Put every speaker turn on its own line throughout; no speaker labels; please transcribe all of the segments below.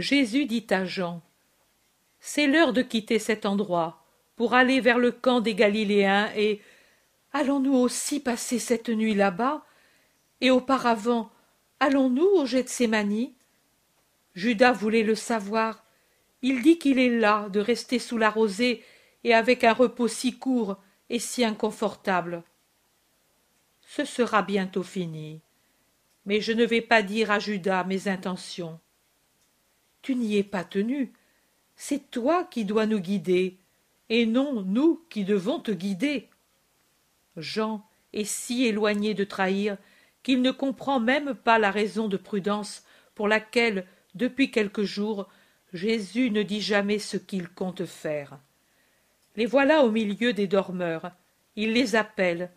Jésus dit à Jean C'est l'heure de quitter cet endroit pour aller vers le camp des Galiléens et allons-nous aussi passer cette nuit là-bas? Et auparavant, allons-nous au Gethsémani Judas voulait le savoir. Il dit qu'il est là de rester sous la rosée et avec un repos si court et si inconfortable. Ce sera bientôt fini. Mais je ne vais pas dire à Judas mes intentions. Tu n'y es pas tenu. C'est toi qui dois nous guider, et non nous qui devons te guider. Jean est si éloigné de trahir qu'il ne comprend même pas la raison de prudence pour laquelle, depuis quelques jours, Jésus ne dit jamais ce qu'il compte faire. Les voilà au milieu des dormeurs. Il les appelle.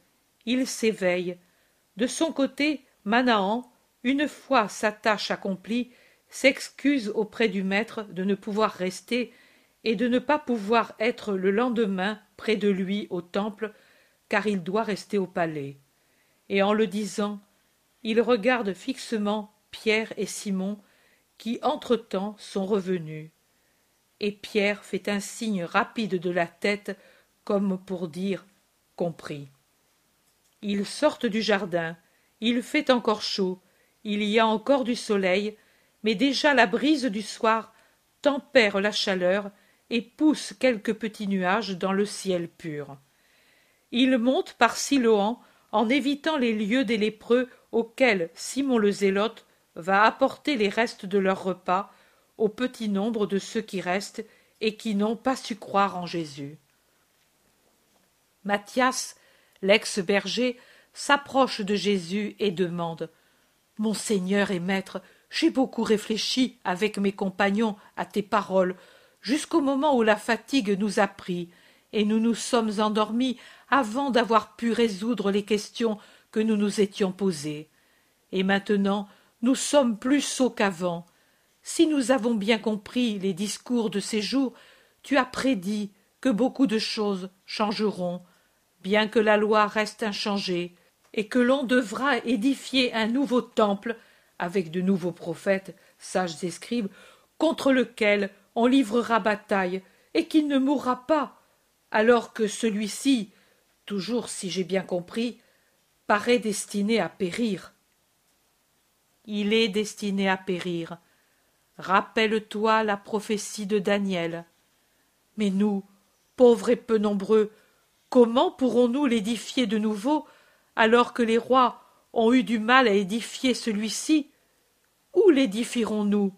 Il s'éveille. De son côté, Manahan, une fois sa tâche accomplie, s'excuse auprès du maître de ne pouvoir rester et de ne pas pouvoir être le lendemain près de lui au temple, car il doit rester au palais. Et en le disant, il regarde fixement Pierre et Simon, qui entre-temps sont revenus. Et Pierre fait un signe rapide de la tête, comme pour dire compris. Ils sortent du jardin. Il fait encore chaud. Il y a encore du soleil, mais déjà la brise du soir tempère la chaleur et pousse quelques petits nuages dans le ciel pur. Il monte par Siloan en évitant les lieux des lépreux auxquels Simon le Zélote va apporter les restes de leur repas au petit nombre de ceux qui restent et qui n'ont pas su croire en Jésus. Matthias, l'ex-berger, s'approche de Jésus et demande Mon Seigneur et Maître, j'ai beaucoup réfléchi avec mes compagnons à tes paroles, jusqu'au moment où la fatigue nous a pris, et nous nous sommes endormis avant d'avoir pu résoudre les questions que nous nous étions posées. Et maintenant, nous sommes plus sots qu'avant. Si nous avons bien compris les discours de ces jours, tu as prédit que beaucoup de choses changeront, bien que la loi reste inchangée, et que l'on devra édifier un nouveau temple avec de nouveaux prophètes, sages et scribes, contre lequel on livrera bataille, et qui ne mourra pas, alors que celui-ci, toujours si j'ai bien compris, paraît destiné à périr. Il est destiné à périr. Rappelle-toi la prophétie de Daniel. Mais nous, pauvres et peu nombreux, comment pourrons-nous l'édifier de nouveau alors que les rois ont eu du mal à édifier celui-ci? Où l'édifierons-nous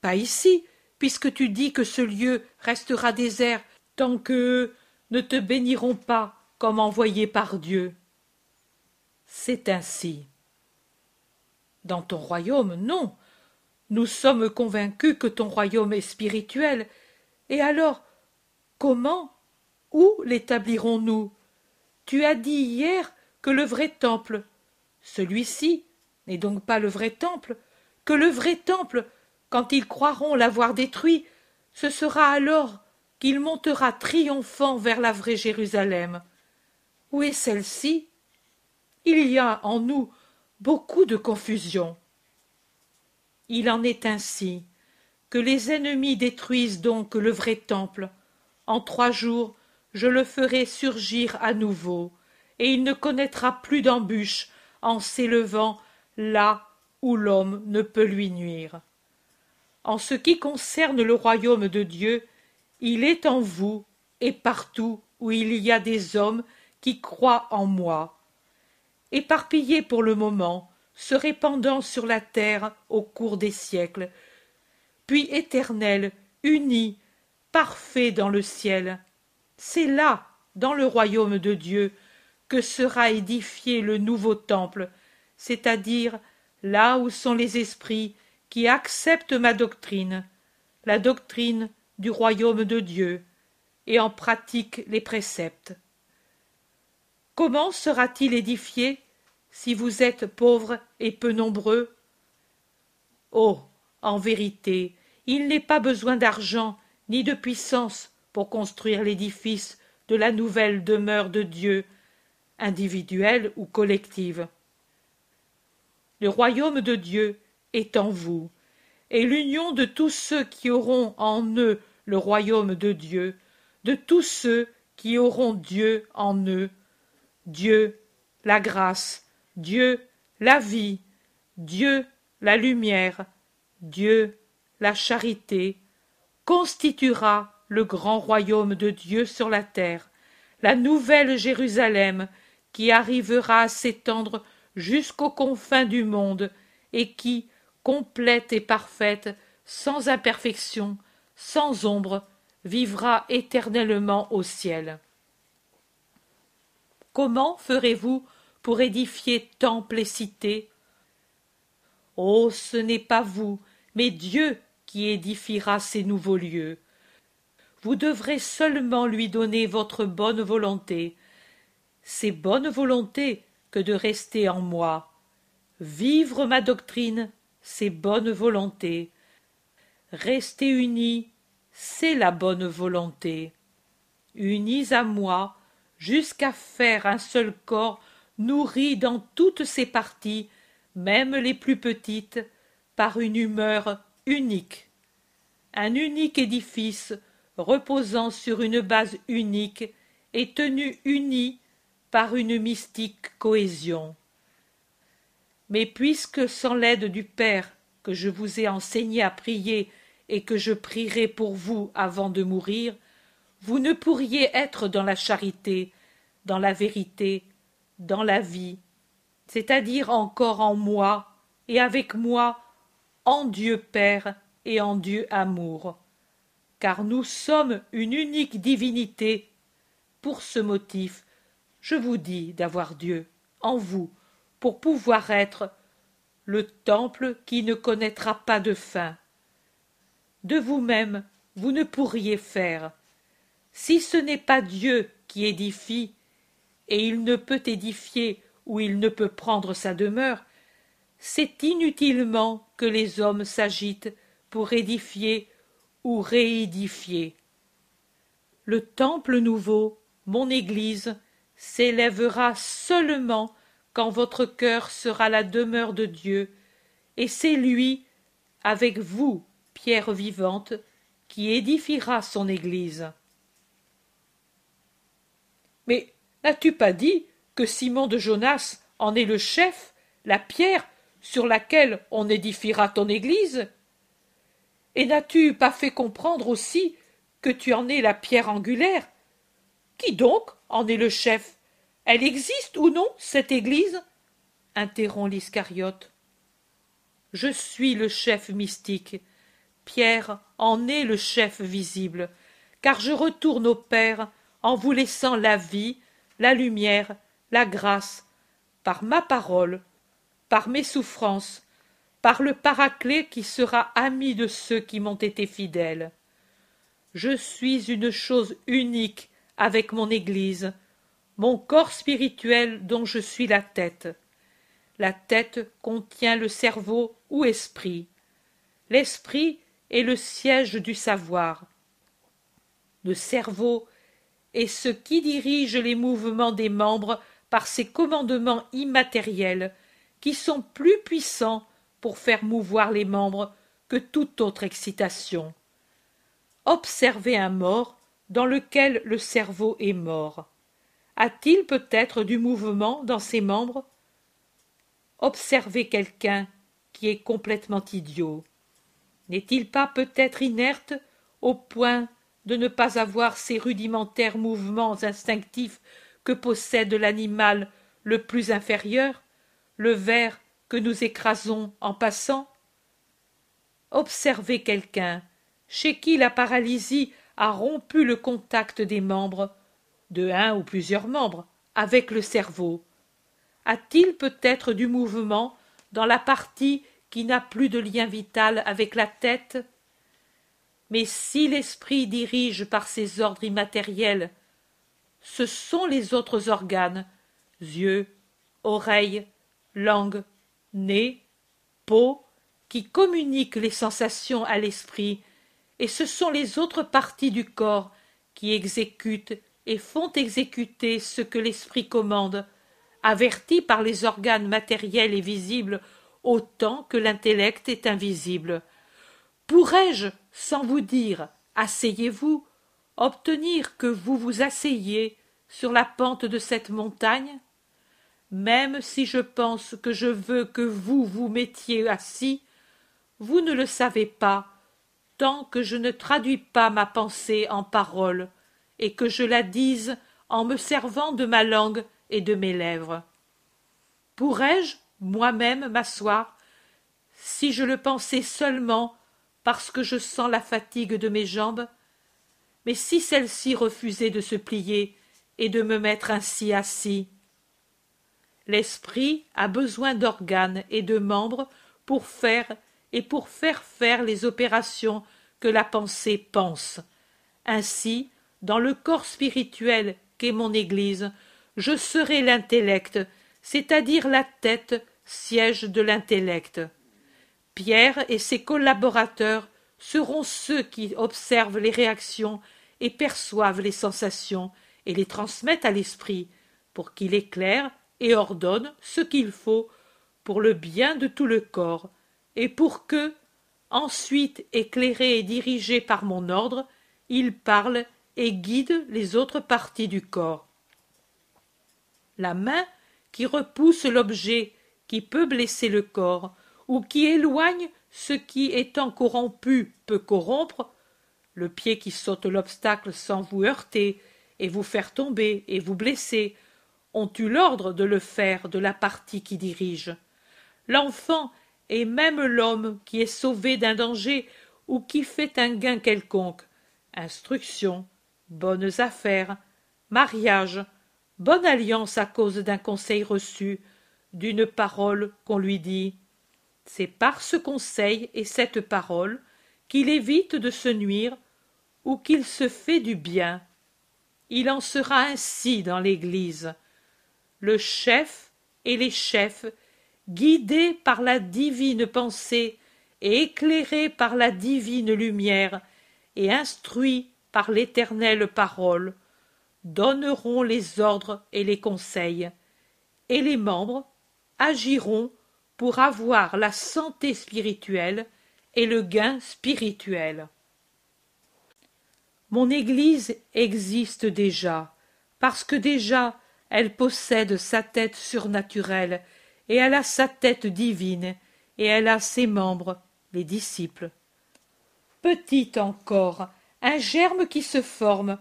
Pas ici, puisque tu dis que ce lieu restera désert tant qu'eux ne te béniront pas comme envoyé par Dieu. C'est ainsi. Dans ton royaume, non. Nous sommes convaincus que ton royaume est spirituel. Et alors, comment, où l'établirons-nous? Tu as dit hier que le vrai temple, celui-ci n'est donc pas le vrai temple, que le vrai temple, quand ils croiront l'avoir détruit, ce sera alors qu'il montera triomphant vers la vraie Jérusalem. Où est celle-ci? Il y a en nous beaucoup de confusion. Il en est ainsi que les ennemis détruisent donc le vrai temple. En trois jours, je le ferai surgir à nouveau, et il ne connaîtra plus d'embûches en s'élevant là l'homme ne peut lui nuire. En ce qui concerne le royaume de Dieu, il est en vous et partout où il y a des hommes qui croient en moi. Éparpillés pour le moment, se répandant sur la terre au cours des siècles, puis éternels, unis, parfaits dans le ciel. C'est là, dans le royaume de Dieu, que sera édifié le nouveau temple, c'est-à-dire là où sont les esprits qui acceptent ma doctrine, la doctrine du royaume de Dieu, et en pratiquent les préceptes. Comment sera-t-il édifié si vous êtes pauvres et peu nombreux? Oh. En vérité, il n'est pas besoin d'argent ni de puissance pour construire l'édifice de la nouvelle demeure de Dieu individuelle ou collective. Le royaume de Dieu est en vous, et l'union de tous ceux qui auront en eux le royaume de Dieu, de tous ceux qui auront Dieu en eux. Dieu, la grâce, Dieu, la vie, Dieu, la lumière, Dieu, la charité, constituera le grand royaume de Dieu sur la terre, la nouvelle Jérusalem qui arrivera à s'étendre jusqu'aux confins du monde et qui, complète et parfaite, sans imperfection, sans ombre, vivra éternellement au ciel. Comment ferez-vous pour édifier temple et cité Oh, ce n'est pas vous, mais Dieu qui édifiera ces nouveaux lieux. Vous devrez seulement lui donner votre bonne volonté. C'est bonne volonté de rester en moi. Vivre ma doctrine, c'est bonne volonté. Rester unis, c'est la bonne volonté. Unis à moi, jusqu'à faire un seul corps nourri dans toutes ses parties, même les plus petites, par une humeur unique. Un unique édifice reposant sur une base unique et tenu uni par une mystique cohésion. Mais puisque sans l'aide du Père que je vous ai enseigné à prier et que je prierai pour vous avant de mourir, vous ne pourriez être dans la charité, dans la vérité, dans la vie, c'est-à-dire encore en moi et avec moi, en Dieu Père et en Dieu Amour. Car nous sommes une unique divinité. Pour ce motif, je vous dis d'avoir Dieu en vous pour pouvoir être le temple qui ne connaîtra pas de fin. De vous-même, vous ne pourriez faire. Si ce n'est pas Dieu qui édifie, et il ne peut édifier où il ne peut prendre sa demeure, c'est inutilement que les hommes s'agitent pour édifier ou réédifier. Le temple nouveau, mon Église, s'élèvera seulement quand votre cœur sera la demeure de Dieu, et c'est lui, avec vous, pierre vivante, qui édifiera son Église. Mais n'as-tu pas dit que Simon de Jonas en est le chef, la pierre sur laquelle on édifiera ton Église? Et n'as-tu pas fait comprendre aussi que tu en es la pierre angulaire Qui donc en est le chef? Elle existe ou non, cette Église? Interrompt l'Iscariote. Je suis le chef mystique. Pierre en est le chef visible, car je retourne au Père en vous laissant la vie, la lumière, la grâce, par ma parole, par mes souffrances, par le paraclet qui sera ami de ceux qui m'ont été fidèles. Je suis une chose unique avec mon Église, mon corps spirituel dont je suis la tête. La tête contient le cerveau ou esprit. L'esprit est le siège du savoir. Le cerveau est ce qui dirige les mouvements des membres par ses commandements immatériels, qui sont plus puissants pour faire mouvoir les membres que toute autre excitation. Observez un mort dans lequel le cerveau est mort. A-t-il peut-être du mouvement dans ses membres? Observez quelqu'un qui est complètement idiot. N'est-il pas peut-être inerte au point de ne pas avoir ces rudimentaires mouvements instinctifs que possède l'animal le plus inférieur, le ver que nous écrasons en passant? Observez quelqu'un chez qui la paralysie a rompu le contact des membres, de un ou plusieurs membres, avec le cerveau. A-t-il peut-être du mouvement dans la partie qui n'a plus de lien vital avec la tête? Mais si l'esprit dirige par ses ordres immatériels, ce sont les autres organes, yeux, oreilles, langue, nez, peau, qui communiquent les sensations à l'esprit, et ce sont les autres parties du corps qui exécutent et font exécuter ce que l'esprit commande, averti par les organes matériels et visibles autant que l'intellect est invisible. pourrais-je, sans vous dire asseyez-vous, obtenir que vous vous asseyiez sur la pente de cette montagne? Même si je pense que je veux que vous vous mettiez assis, vous ne le savez pas, tant que je ne traduis pas ma pensée en paroles, et que je la dise en me servant de ma langue et de mes lèvres. Pourrais-je moi-même m'asseoir si je le pensais seulement parce que je sens la fatigue de mes jambes? Mais si celle-ci refusait de se plier et de me mettre ainsi assis l'esprit a besoin d'organes et de membres pour faire et pour faire faire les opérations que la pensée pense. Ainsi dans le corps spirituel qu'est mon église je serai l'intellect c'est-à-dire la tête siège de l'intellect. Pierre et ses collaborateurs seront ceux qui observent les réactions et perçoivent les sensations et les transmettent à l'esprit pour qu'il éclaire et ordonne ce qu'il faut pour le bien de tout le corps et pour que ensuite éclairé et dirigé par mon ordre il parle et guide les autres parties du corps. La main qui repousse l'objet qui peut blesser le corps ou qui éloigne ce qui étant corrompu peut corrompre le pied qui saute l'obstacle sans vous heurter et vous faire tomber et vous blesser ont eu l'ordre de le faire de la partie qui dirige. L'enfant et même l'homme qui est sauvé d'un danger ou qui fait un gain quelconque. Instruction bonnes affaires mariage bonne alliance à cause d'un conseil reçu d'une parole qu'on lui dit. C'est par ce conseil et cette parole qu'il évite de se nuire ou qu'il se fait du bien. Il en sera ainsi dans l'église. Le chef et les chefs guidés par la divine pensée et éclairés par la divine lumière et instruits par l'éternelle parole donneront les ordres et les conseils. Et les membres agiront pour avoir la santé spirituelle et le gain spirituel. Mon église existe déjà parce que déjà elle possède sa tête surnaturelle et elle a sa tête divine et elle a ses membres les disciples. Petite encore un germe qui se forme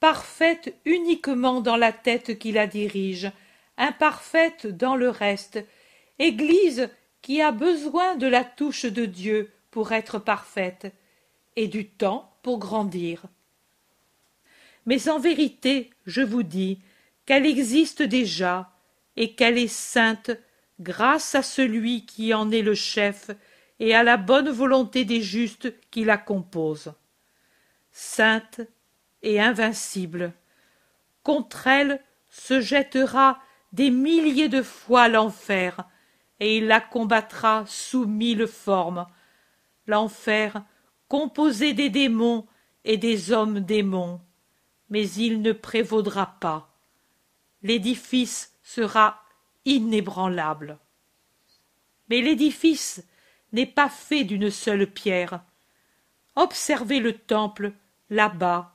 parfaite uniquement dans la tête qui la dirige imparfaite dans le reste église qui a besoin de la touche de dieu pour être parfaite et du temps pour grandir. Mais en vérité je vous dis qu'elle existe déjà et qu'elle est sainte grâce à celui qui en est le chef et à la bonne volonté des justes qui la composent. Sainte et invincible contre elle se jettera des milliers de fois l'enfer et il la combattra sous mille formes. L'enfer composé des démons et des hommes démons mais il ne prévaudra pas. L'édifice sera inébranlable. Mais l'édifice n'est pas fait d'une seule pierre. Observez le temple là-bas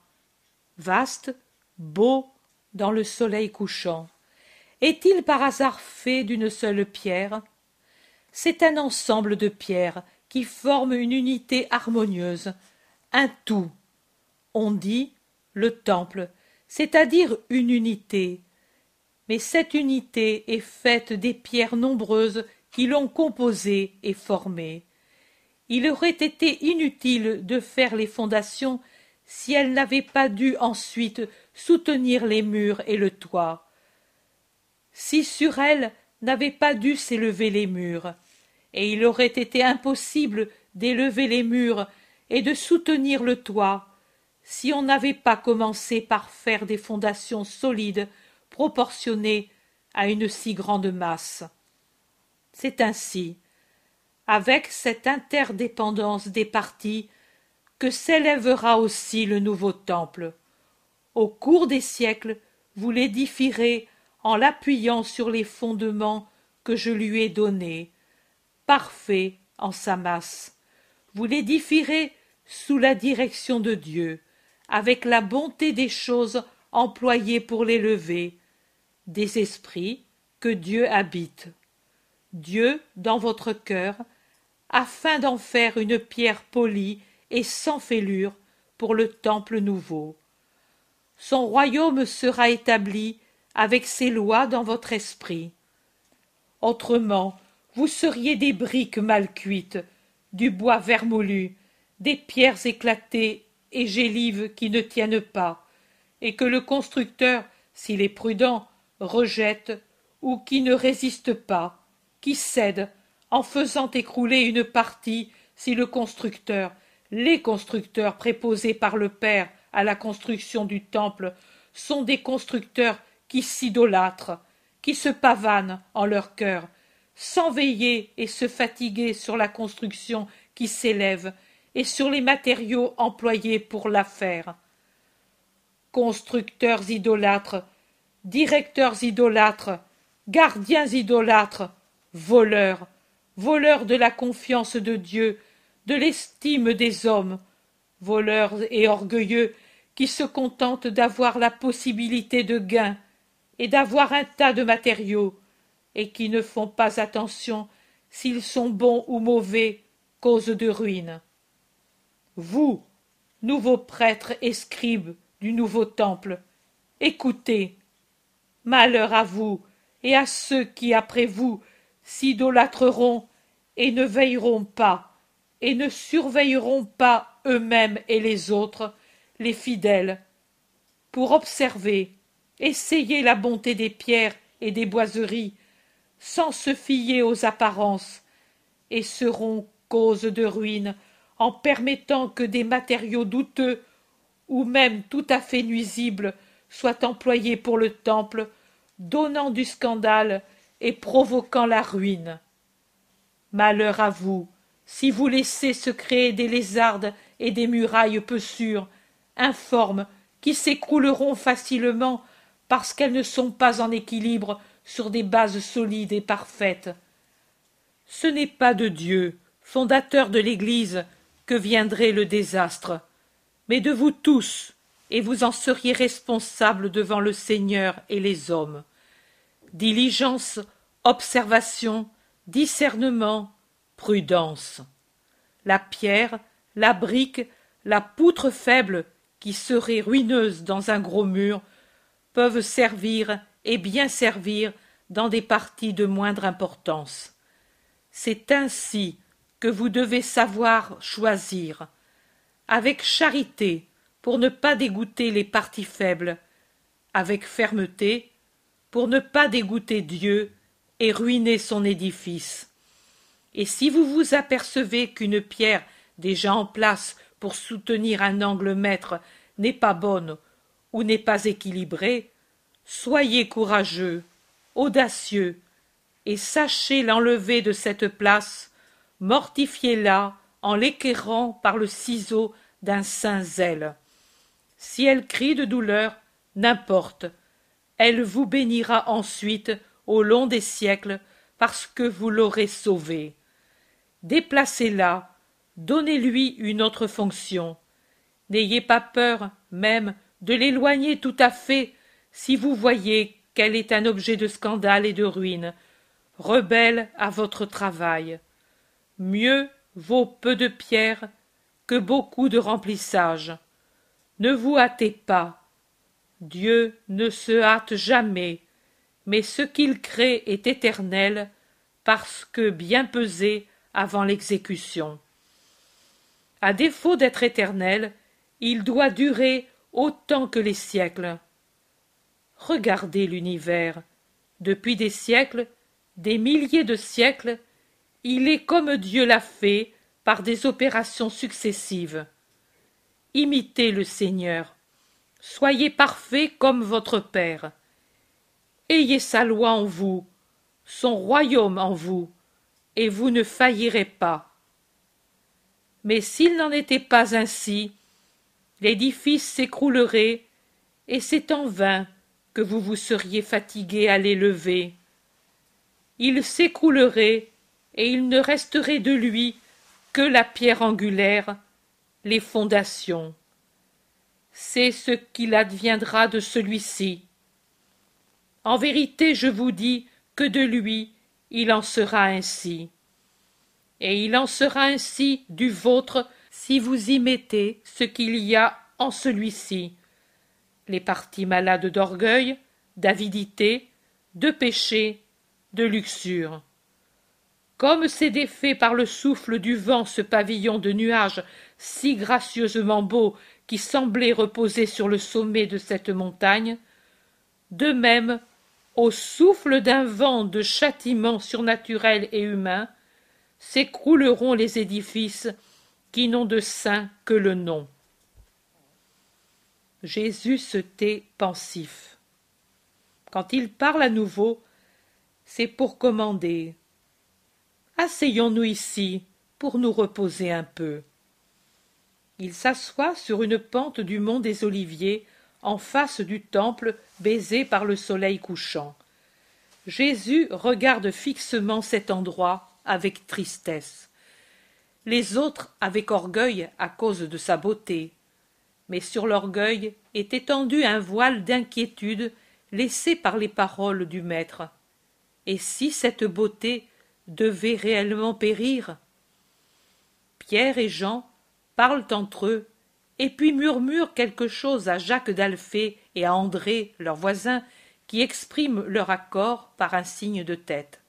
vaste beau dans le soleil couchant. Est-il par hasard fait d'une seule pierre? C'est un ensemble de pierres qui forment une unité harmonieuse un tout. On dit le temple c'est-à-dire une unité mais cette unité est faite des pierres nombreuses qui l'ont composée et formée. Il aurait été inutile de faire les fondations si elles n'avaient pas dû ensuite soutenir les murs et le toit. Si sur elles n'avaient pas dû s'élever les murs. Et il aurait été impossible d'élever les murs et de soutenir le toit si on n'avait pas commencé par faire des fondations solides proportionnées à une si grande masse. C'est ainsi avec cette interdépendance des parties que s'élèvera aussi le nouveau temple. Au cours des siècles vous l'édifierez en l'appuyant sur les fondements que je lui ai donnés. Parfait en sa masse. Vous l'édifierez sous la direction de Dieu, avec la bonté des choses employées pour l'élever, des esprits que Dieu habite. Dieu dans votre cœur, afin d'en faire une pierre polie et sans fêlure pour le temple nouveau. Son royaume sera établi avec ses lois dans votre esprit. Autrement, vous seriez des briques mal cuites, du bois vermoulu, des pierres éclatées et gélives qui ne tiennent pas, et que le constructeur, s'il est prudent, rejette, ou qui ne résiste pas, qui cède, en faisant écrouler une partie si le constructeur, les constructeurs préposés par le Père à la construction du temple, sont des constructeurs qui s'idolâtrent, qui se pavanent en leur cœur, sans veiller et se fatiguer sur la construction qui s'élève et sur les matériaux employés pour la faire. Constructeurs idolâtres, directeurs idolâtres, gardiens idolâtres, voleurs, voleurs de la confiance de Dieu, de l'estime des hommes, voleurs et orgueilleux qui se contentent d'avoir la possibilité de gain et d'avoir un tas de matériaux, et qui ne font pas attention s'ils sont bons ou mauvais, cause de ruine. Vous, nouveaux prêtres et scribes du nouveau temple, écoutez. Malheur à vous et à ceux qui, après vous, s'idolâtreront et ne veilleront pas, et ne surveilleront pas eux-mêmes et les autres, les fidèles, pour observer, essayer la bonté des pierres et des boiseries, sans se fier aux apparences, et seront cause de ruine en permettant que des matériaux douteux ou même tout à fait nuisibles soient employés pour le temple, donnant du scandale et provoquant la ruine. Malheur à vous, si vous laissez se créer des lézardes et des murailles peu sûres, informes, qui s'écrouleront facilement parce qu'elles ne sont pas en équilibre sur des bases solides et parfaites. Ce n'est pas de Dieu, fondateur de l'Église, que viendrait le désastre, mais de vous tous, et vous en seriez responsables devant le Seigneur et les hommes. Diligence, observation, discernement, prudence. La pierre, la brique, la poutre faible, qui serait ruineuse dans un gros mur, peuvent servir et bien servir dans des parties de moindre importance. C'est ainsi que vous devez savoir choisir, avec charité pour ne pas dégoûter les parties faibles, avec fermeté pour ne pas dégoûter Dieu et ruiner son édifice. Et si vous vous apercevez qu'une pierre déjà en place pour soutenir un angle maître n'est pas bonne ou n'est pas équilibrée, soyez courageux, audacieux, et sachez l'enlever de cette place, mortifiez-la en l'équerrant par le ciseau d'un saint zèle. Si elle crie de douleur, n'importe, elle vous bénira ensuite au long des siècles parce que vous l'aurez sauvée. Déplacez-la, donnez-lui une autre fonction. N'ayez pas peur, même, de l'éloigner tout à fait si vous voyez qu'elle est un objet de scandale et de ruine, rebelle à votre travail. Mieux vaut peu de pierres que beaucoup de remplissage. Ne vous hâtez pas. Dieu ne se hâte jamais, mais ce qu'il crée est éternel, parce que bien pesé avant l'exécution. À défaut d'être éternel, il doit durer autant que les siècles. Regardez l'univers. Depuis des siècles, des milliers de siècles, il est comme Dieu l'a fait par des opérations successives. Imitez le Seigneur. Soyez parfait comme votre Père. Ayez sa loi en vous, son royaume en vous, et vous ne faillirez pas. Mais s'il n'en était pas ainsi, l'édifice s'écroulerait, et c'est en vain que vous vous seriez fatigué à l'élever. Il s'écroulerait, et il ne resterait de lui que la pierre angulaire, les fondations. C'est ce qu'il adviendra de celui-ci. En vérité, je vous dis que de lui il en sera ainsi. Et il en sera ainsi du vôtre si vous y mettez ce qu'il y a en celui-ci les parties malades d'orgueil, d'avidité, de péché, de luxure. Comme s'est défait par le souffle du vent ce pavillon de nuages si gracieusement beau qui semblait reposer sur le sommet de cette montagne, de même, au souffle d'un vent de châtiment surnaturel et humain, s'écrouleront les édifices qui n'ont de saint que le nom. Jésus se tait pensif. Quand il parle à nouveau, c'est pour commander. Asseyons-nous ici pour nous reposer un peu. Il s'assoit sur une pente du mont des Oliviers, en face du temple baisé par le soleil couchant. Jésus regarde fixement cet endroit avec tristesse. Les autres avec orgueil à cause de sa beauté, mais sur l'orgueil est étendu un voile d'inquiétude laissé par les paroles du maître. Et si cette beauté devait réellement périr? Pierre et Jean parlent entre eux, et puis murmurent quelque chose à Jacques d'Alphée et à André, leur voisin, qui expriment leur accord par un signe de tête.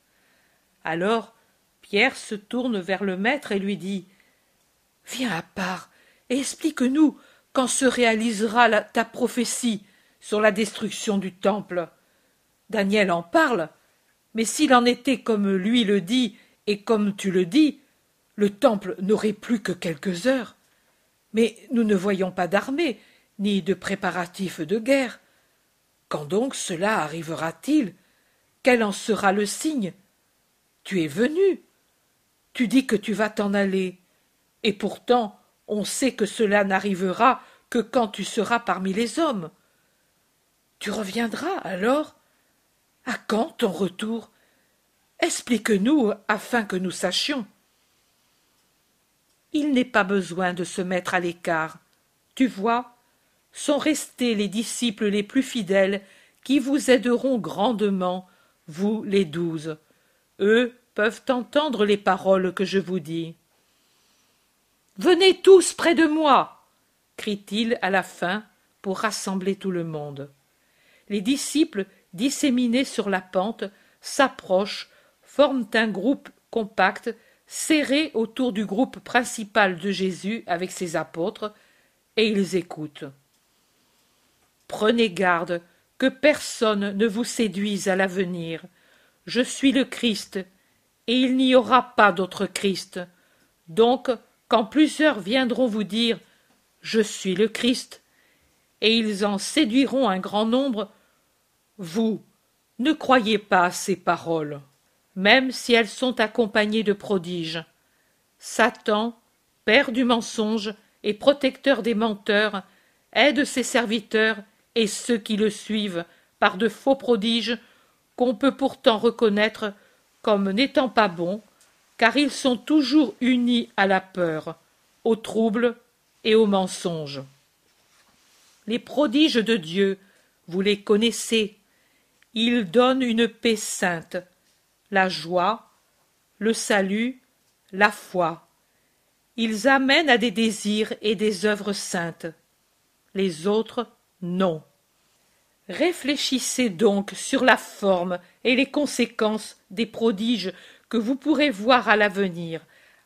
Alors Pierre se tourne vers le maître et lui dit Viens à part et explique-nous quand se réalisera ta prophétie sur la destruction du temple Daniel en parle, mais s'il en était comme lui le dit et comme tu le dis, le temple n'aurait plus que quelques heures. Mais nous ne voyons pas d'armée, ni de préparatifs de guerre. Quand donc cela arrivera-t-il? Quel en sera le signe? Tu es venu. Tu dis que tu vas t'en aller. Et pourtant, on sait que cela n'arrivera que quand tu seras parmi les hommes. Tu reviendras alors? À quand ton retour? Explique-nous afin que nous sachions. Il n'est pas besoin de se mettre à l'écart. Tu vois, sont restés les disciples les plus fidèles qui vous aideront grandement, vous les douze. Eux peuvent entendre les paroles que je vous dis. Venez tous près de moi crie-t-il à la fin pour rassembler tout le monde. Les disciples, disséminés sur la pente, s'approchent, forment un groupe compact, serré autour du groupe principal de Jésus avec ses apôtres, et ils écoutent. Prenez garde que personne ne vous séduise à l'avenir. Je suis le Christ, et il n'y aura pas d'autre Christ. Donc quand plusieurs viendront vous dire Je suis le Christ, et ils en séduiront un grand nombre, vous ne croyez pas à ces paroles, même si elles sont accompagnées de prodiges. Satan, père du mensonge et protecteur des menteurs, aide ses serviteurs et ceux qui le suivent par de faux prodiges qu'on peut pourtant reconnaître comme n'étant pas bons car ils sont toujours unis à la peur, au trouble et au mensonge. Les prodiges de Dieu, vous les connaissez, ils donnent une paix sainte, la joie, le salut, la foi. Ils amènent à des désirs et des œuvres saintes. Les autres, non. Réfléchissez donc sur la forme et les conséquences des prodiges que vous pourrez voir à l'avenir,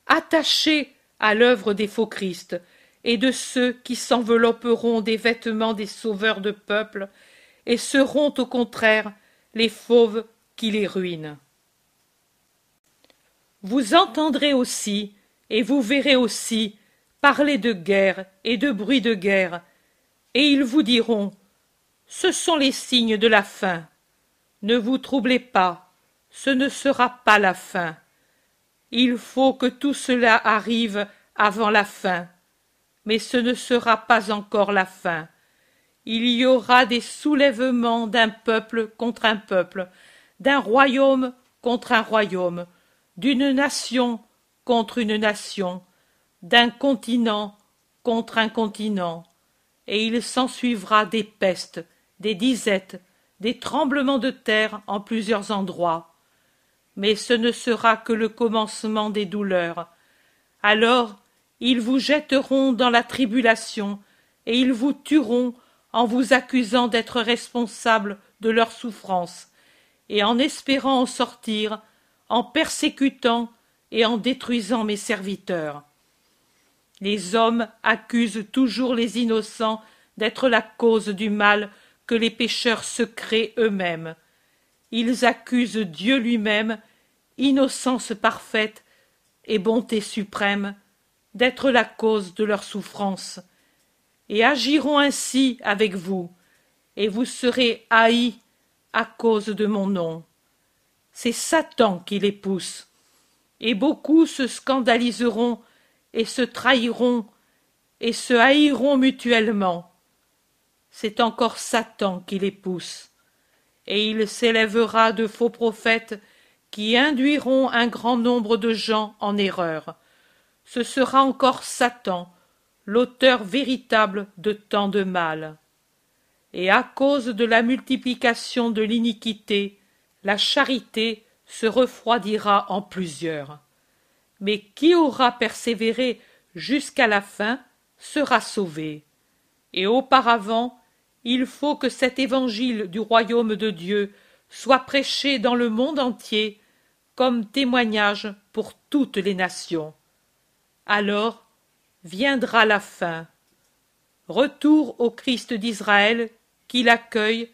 attachés à l'œuvre des faux Christ et de ceux qui s'envelopperont des vêtements des sauveurs de peuple et seront au contraire les fauves qui les ruinent. Vous entendrez aussi, et vous verrez aussi, parler de guerre et de bruit de guerre, et ils vous diront Ce sont les signes de la fin. Ne vous troublez pas, ce ne sera pas la fin. Il faut que tout cela arrive avant la fin. Mais ce ne sera pas encore la fin. Il y aura des soulèvements d'un peuple contre un peuple, d'un royaume contre un royaume, d'une nation contre une nation, d'un continent contre un continent, et il s'ensuivra des pestes, des disettes, des tremblements de terre en plusieurs endroits. Mais ce ne sera que le commencement des douleurs. Alors ils vous jetteront dans la tribulation, et ils vous tueront en vous accusant d'être responsables de leurs souffrances, et en espérant en sortir, en persécutant et en détruisant mes serviteurs. Les hommes accusent toujours les innocents d'être la cause du mal que les pécheurs se créent eux-mêmes. Ils accusent Dieu lui-même, innocence parfaite et bonté suprême, d'être la cause de leurs souffrances, et agiront ainsi avec vous, et vous serez haïs à cause de mon nom. C'est Satan qui les pousse, et beaucoup se scandaliseront et se trahiront et se haïront mutuellement. C'est encore Satan qui les pousse, et il s'élèvera de faux prophètes qui induiront un grand nombre de gens en erreur. Ce sera encore Satan, l'auteur véritable de tant de mal. Et à cause de la multiplication de l'iniquité, la charité se refroidira en plusieurs. Mais qui aura persévéré jusqu'à la fin sera sauvé. Et auparavant, il faut que cet évangile du royaume de Dieu soit prêché dans le monde entier comme témoignage pour toutes les nations. Alors viendra la fin. Retour au Christ d'Israël qui l'accueille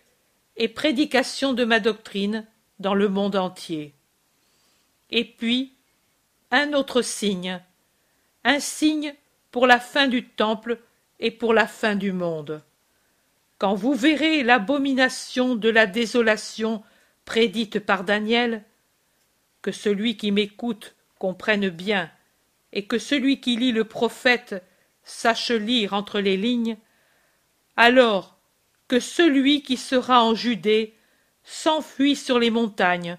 et prédication de ma doctrine dans le monde entier. Et puis, un autre signe, un signe pour la fin du temple et pour la fin du monde. Quand vous verrez l'abomination de la désolation prédite par Daniel, que celui qui m'écoute comprenne bien, et que celui qui lit le prophète sache lire entre les lignes, alors que celui qui sera en Judée s'enfuit sur les montagnes,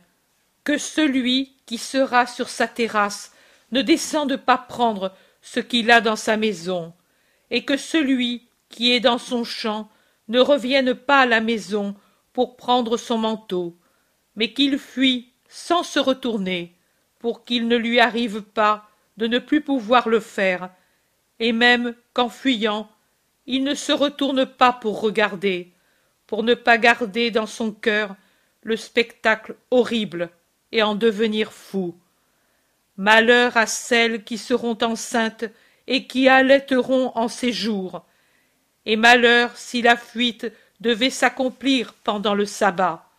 que celui qui sera sur sa terrasse ne descende pas prendre ce qu'il a dans sa maison, et que celui qui est dans son champ ne revienne pas à la maison pour prendre son manteau, mais qu'il fuit sans se retourner, pour qu'il ne lui arrive pas de ne plus pouvoir le faire, et même qu'en fuyant, il ne se retourne pas pour regarder, pour ne pas garder dans son cœur le spectacle horrible et en devenir fou. Malheur à celles qui seront enceintes et qui allaiteront en ces jours, et malheur si la fuite devait s'accomplir pendant le sabbat.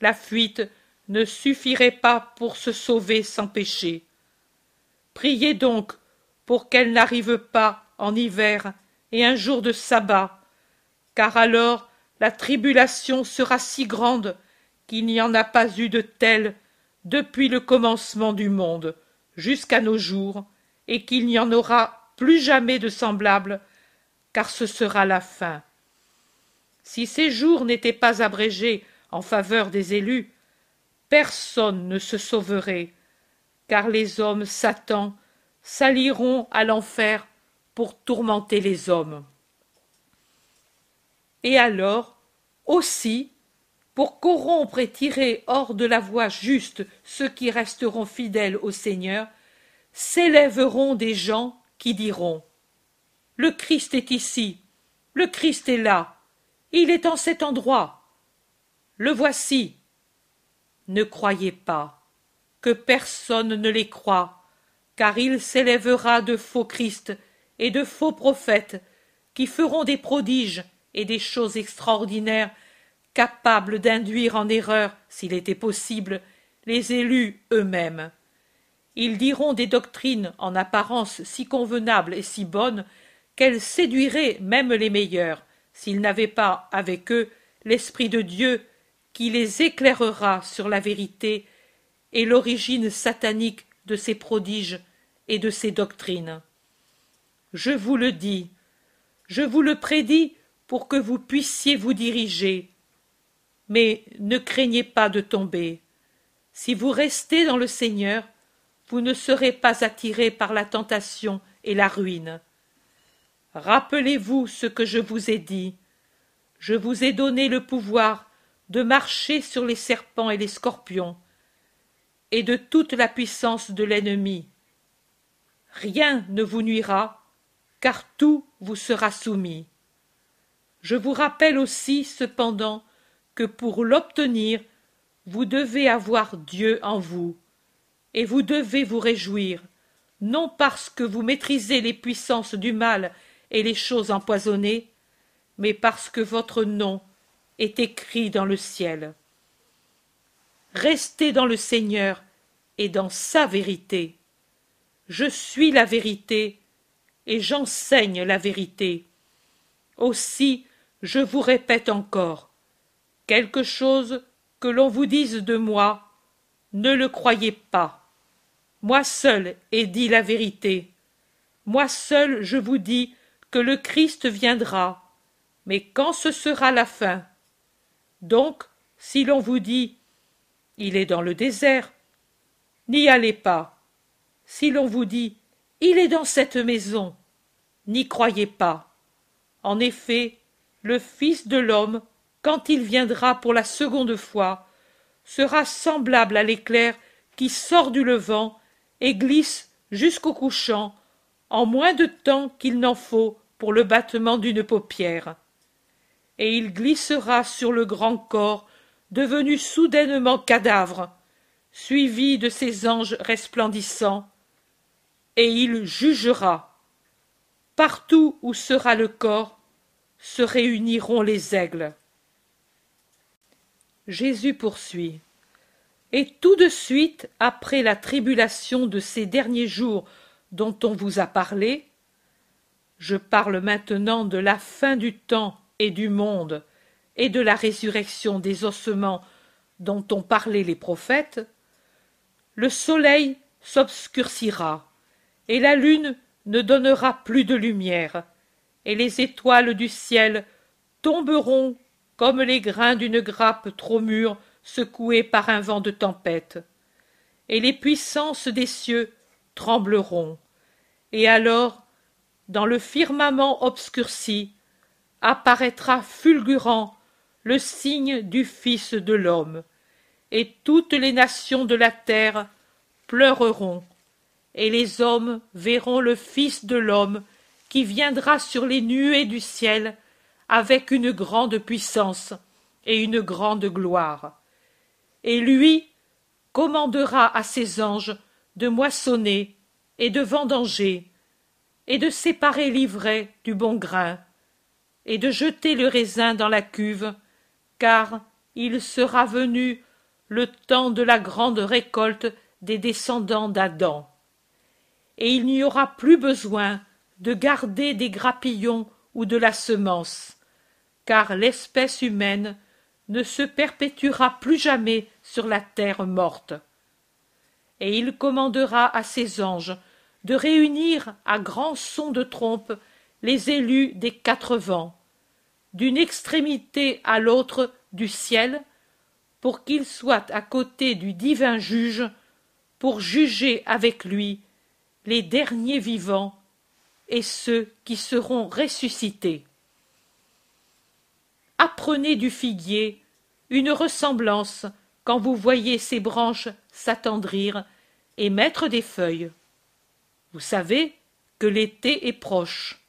La fuite ne suffirait pas pour se sauver sans péché. Priez donc pour qu'elle n'arrive pas en hiver et un jour de sabbat, car alors la tribulation sera si grande qu'il n'y en a pas eu de telle depuis le commencement du monde jusqu'à nos jours, et qu'il n'y en aura plus jamais de semblable, car ce sera la fin. Si ces jours n'étaient pas abrégés en faveur des élus, personne ne se sauverait, car les hommes Satan s'allieront à l'enfer pour tourmenter les hommes. Et alors, aussi, pour corrompre et tirer hors de la voie juste ceux qui resteront fidèles au Seigneur, s'élèveront des gens qui diront Le Christ est ici, le Christ est là, il est en cet endroit. Le voici. Ne croyez pas que personne ne les croit, car il s'élèvera de faux Christ et de faux prophètes qui feront des prodiges et des choses extraordinaires capables d'induire en erreur, s'il était possible, les élus eux-mêmes. Ils diront des doctrines en apparence si convenables et si bonnes qu'elles séduiraient même les meilleurs, s'ils n'avaient pas avec eux l'Esprit de Dieu qui les éclairera sur la vérité et l'origine satanique de ces prodiges et de ces doctrines. Je vous le dis, je vous le prédis pour que vous puissiez vous diriger. Mais ne craignez pas de tomber. Si vous restez dans le Seigneur, vous ne serez pas attirés par la tentation et la ruine. Rappelez-vous ce que je vous ai dit. Je vous ai donné le pouvoir de marcher sur les serpents et les scorpions, et de toute la puissance de l'ennemi. Rien ne vous nuira, car tout vous sera soumis. Je vous rappelle aussi, cependant, que pour l'obtenir, vous devez avoir Dieu en vous, et vous devez vous réjouir, non parce que vous maîtrisez les puissances du mal et les choses empoisonnées, mais parce que votre nom est écrit dans le ciel. Restez dans le Seigneur et dans sa vérité. Je suis la vérité, et j'enseigne la vérité. Aussi, je vous répète encore, quelque chose que l'on vous dise de moi, ne le croyez pas. Moi seul ai dit la vérité. Moi seul je vous dis que le Christ viendra. Mais quand ce sera la fin? Donc, si l'on vous dit Il est dans le désert, n'y allez pas. Si l'on vous dit Il est dans cette maison, n'y croyez pas. En effet, le Fils de l'homme, quand il viendra pour la seconde fois, sera semblable à l'éclair qui sort du levant et glisse jusqu'au couchant en moins de temps qu'il n'en faut pour le battement d'une paupière. Et il glissera sur le grand corps devenu soudainement cadavre, suivi de ses anges resplendissants, et il jugera. Partout où sera le corps, se réuniront les aigles. Jésus poursuit. Et tout de suite, après la tribulation de ces derniers jours dont on vous a parlé, je parle maintenant de la fin du temps et du monde, et de la résurrection des ossements dont ont parlé les prophètes, le soleil s'obscurcira, et la lune ne donnera plus de lumière, et les étoiles du ciel tomberont comme les grains d'une grappe trop mûre secouée par un vent de tempête. Et les puissances des cieux trembleront. Et alors, dans le firmament obscurci, apparaîtra fulgurant le signe du Fils de l'homme, et toutes les nations de la terre pleureront, et les hommes verront le Fils de l'homme qui viendra sur les nuées du ciel avec une grande puissance et une grande gloire. Et lui commandera à ses anges de moissonner et de vendanger, et de séparer l'ivraie du bon grain, et de jeter le raisin dans la cuve, car il sera venu le temps de la grande récolte des descendants d'Adam. Et il n'y aura plus besoin de garder des grappillons ou de la semence, car l'espèce humaine ne se perpétuera plus jamais sur la terre morte. Et il commandera à ses anges de réunir à grand son de trompe les élus des quatre vents, d'une extrémité à l'autre du ciel, pour qu'ils soient à côté du divin juge, pour juger avec lui les derniers vivants et ceux qui seront ressuscités. Apprenez du figuier une ressemblance quand vous voyez ses branches s'attendrir et mettre des feuilles. Vous savez que l'été est proche.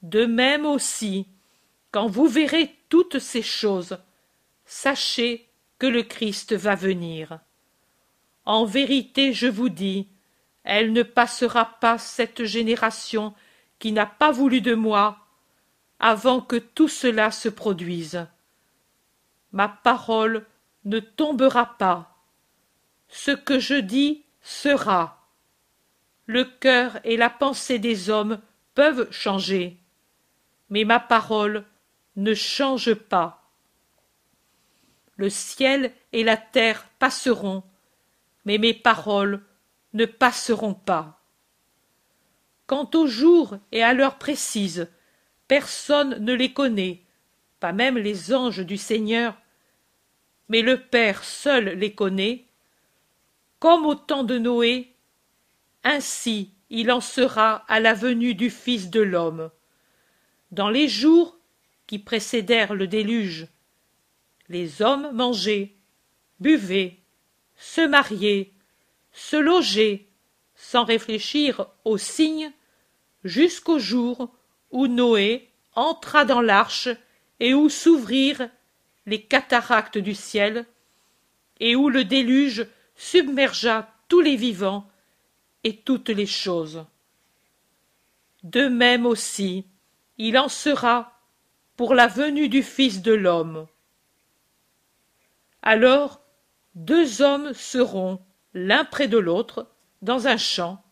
De même aussi, quand vous verrez toutes ces choses, sachez que le Christ va venir. En vérité, je vous dis, elle ne passera pas cette génération qui n'a pas voulu de moi avant que tout cela se produise. Ma parole ne tombera pas. Ce que je dis sera. Le cœur et la pensée des hommes peuvent changer, mais ma parole ne change pas. Le ciel et la terre passeront, mais mes paroles ne passeront pas. Quant aux jours et à l'heure précise, personne ne les connaît, pas même les anges du Seigneur, mais le Père seul les connaît, comme au temps de Noé, ainsi il en sera à la venue du Fils de l'homme. Dans les jours qui précédèrent le déluge, les hommes mangeaient, buvaient, se mariaient, se logeaient, sans réfléchir aux signes, jusqu'au jour où Noé entra dans l'arche et où s'ouvrirent les cataractes du ciel, et où le déluge submergea tous les vivants et toutes les choses. De même aussi, il en sera pour la venue du Fils de l'homme. Alors deux hommes seront l'un près de l'autre dans un champ,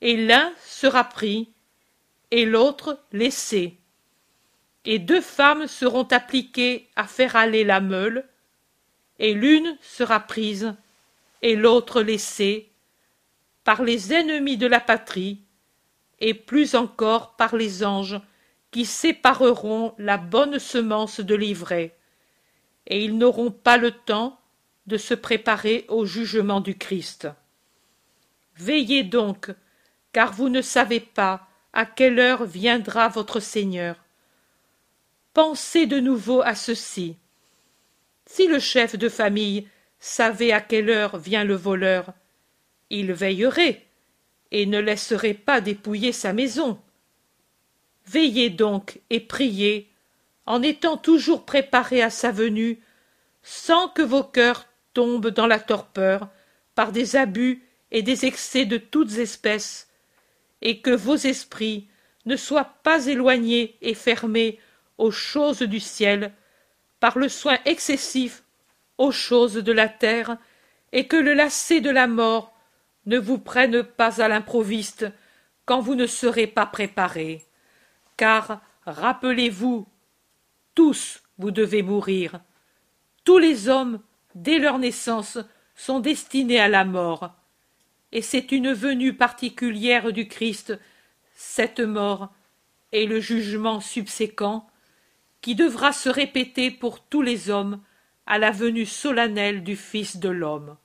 et l'un sera pris et l'autre laissé. Et deux femmes seront appliquées à faire aller la meule, et l'une sera prise et l'autre laissée par les ennemis de la patrie, et plus encore par les anges qui sépareront la bonne semence de l'ivraie, et ils n'auront pas le temps de se préparer au jugement du Christ. Veillez donc, car vous ne savez pas à quelle heure viendra votre Seigneur. Pensez de nouveau à ceci. Si le chef de famille savait à quelle heure vient le voleur, il veillerait et ne laisserait pas dépouiller sa maison. Veillez donc et priez, en étant toujours préparés à sa venue, sans que vos cœurs tombent dans la torpeur par des abus et des excès de toutes espèces, et que vos esprits ne soient pas éloignés et fermés aux choses du ciel par le soin excessif aux choses de la terre, et que le lacet de la mort ne vous prenne pas à l'improviste quand vous ne serez pas préparés. Car, rappelez-vous, tous vous devez mourir. Tous les hommes, dès leur naissance, sont destinés à la mort. Et c'est une venue particulière du Christ, cette mort, et le jugement subséquent, qui devra se répéter pour tous les hommes à la venue solennelle du Fils de l'homme.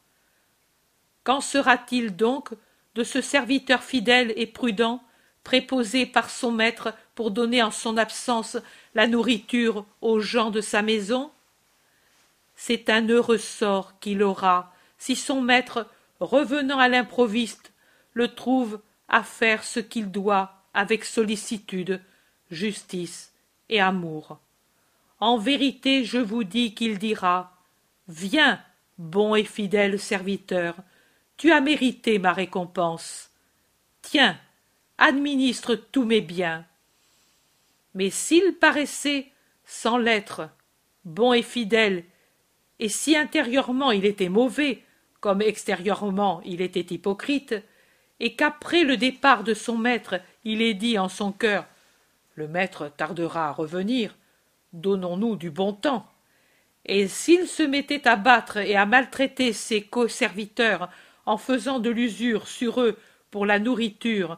Qu'en sera-t-il donc de ce serviteur fidèle et prudent, préposé par son maître pour donner en son absence la nourriture aux gens de sa maison? C'est un heureux sort qu'il aura si son maître, revenant à l'improviste, le trouve à faire ce qu'il doit avec sollicitude, justice et amour. En vérité, je vous dis qu'il dira Viens, bon et fidèle serviteur, tu as mérité ma récompense. Tiens, administre tous mes biens. Mais s'il paraissait, sans l'être, bon et fidèle, et si intérieurement il était mauvais, comme extérieurement il était hypocrite, et qu'après le départ de son maître il ait dit en son cœur Le maître tardera à revenir, donnons-nous du bon temps. Et s'il se mettait à battre et à maltraiter ses co-serviteurs en faisant de l'usure sur eux pour la nourriture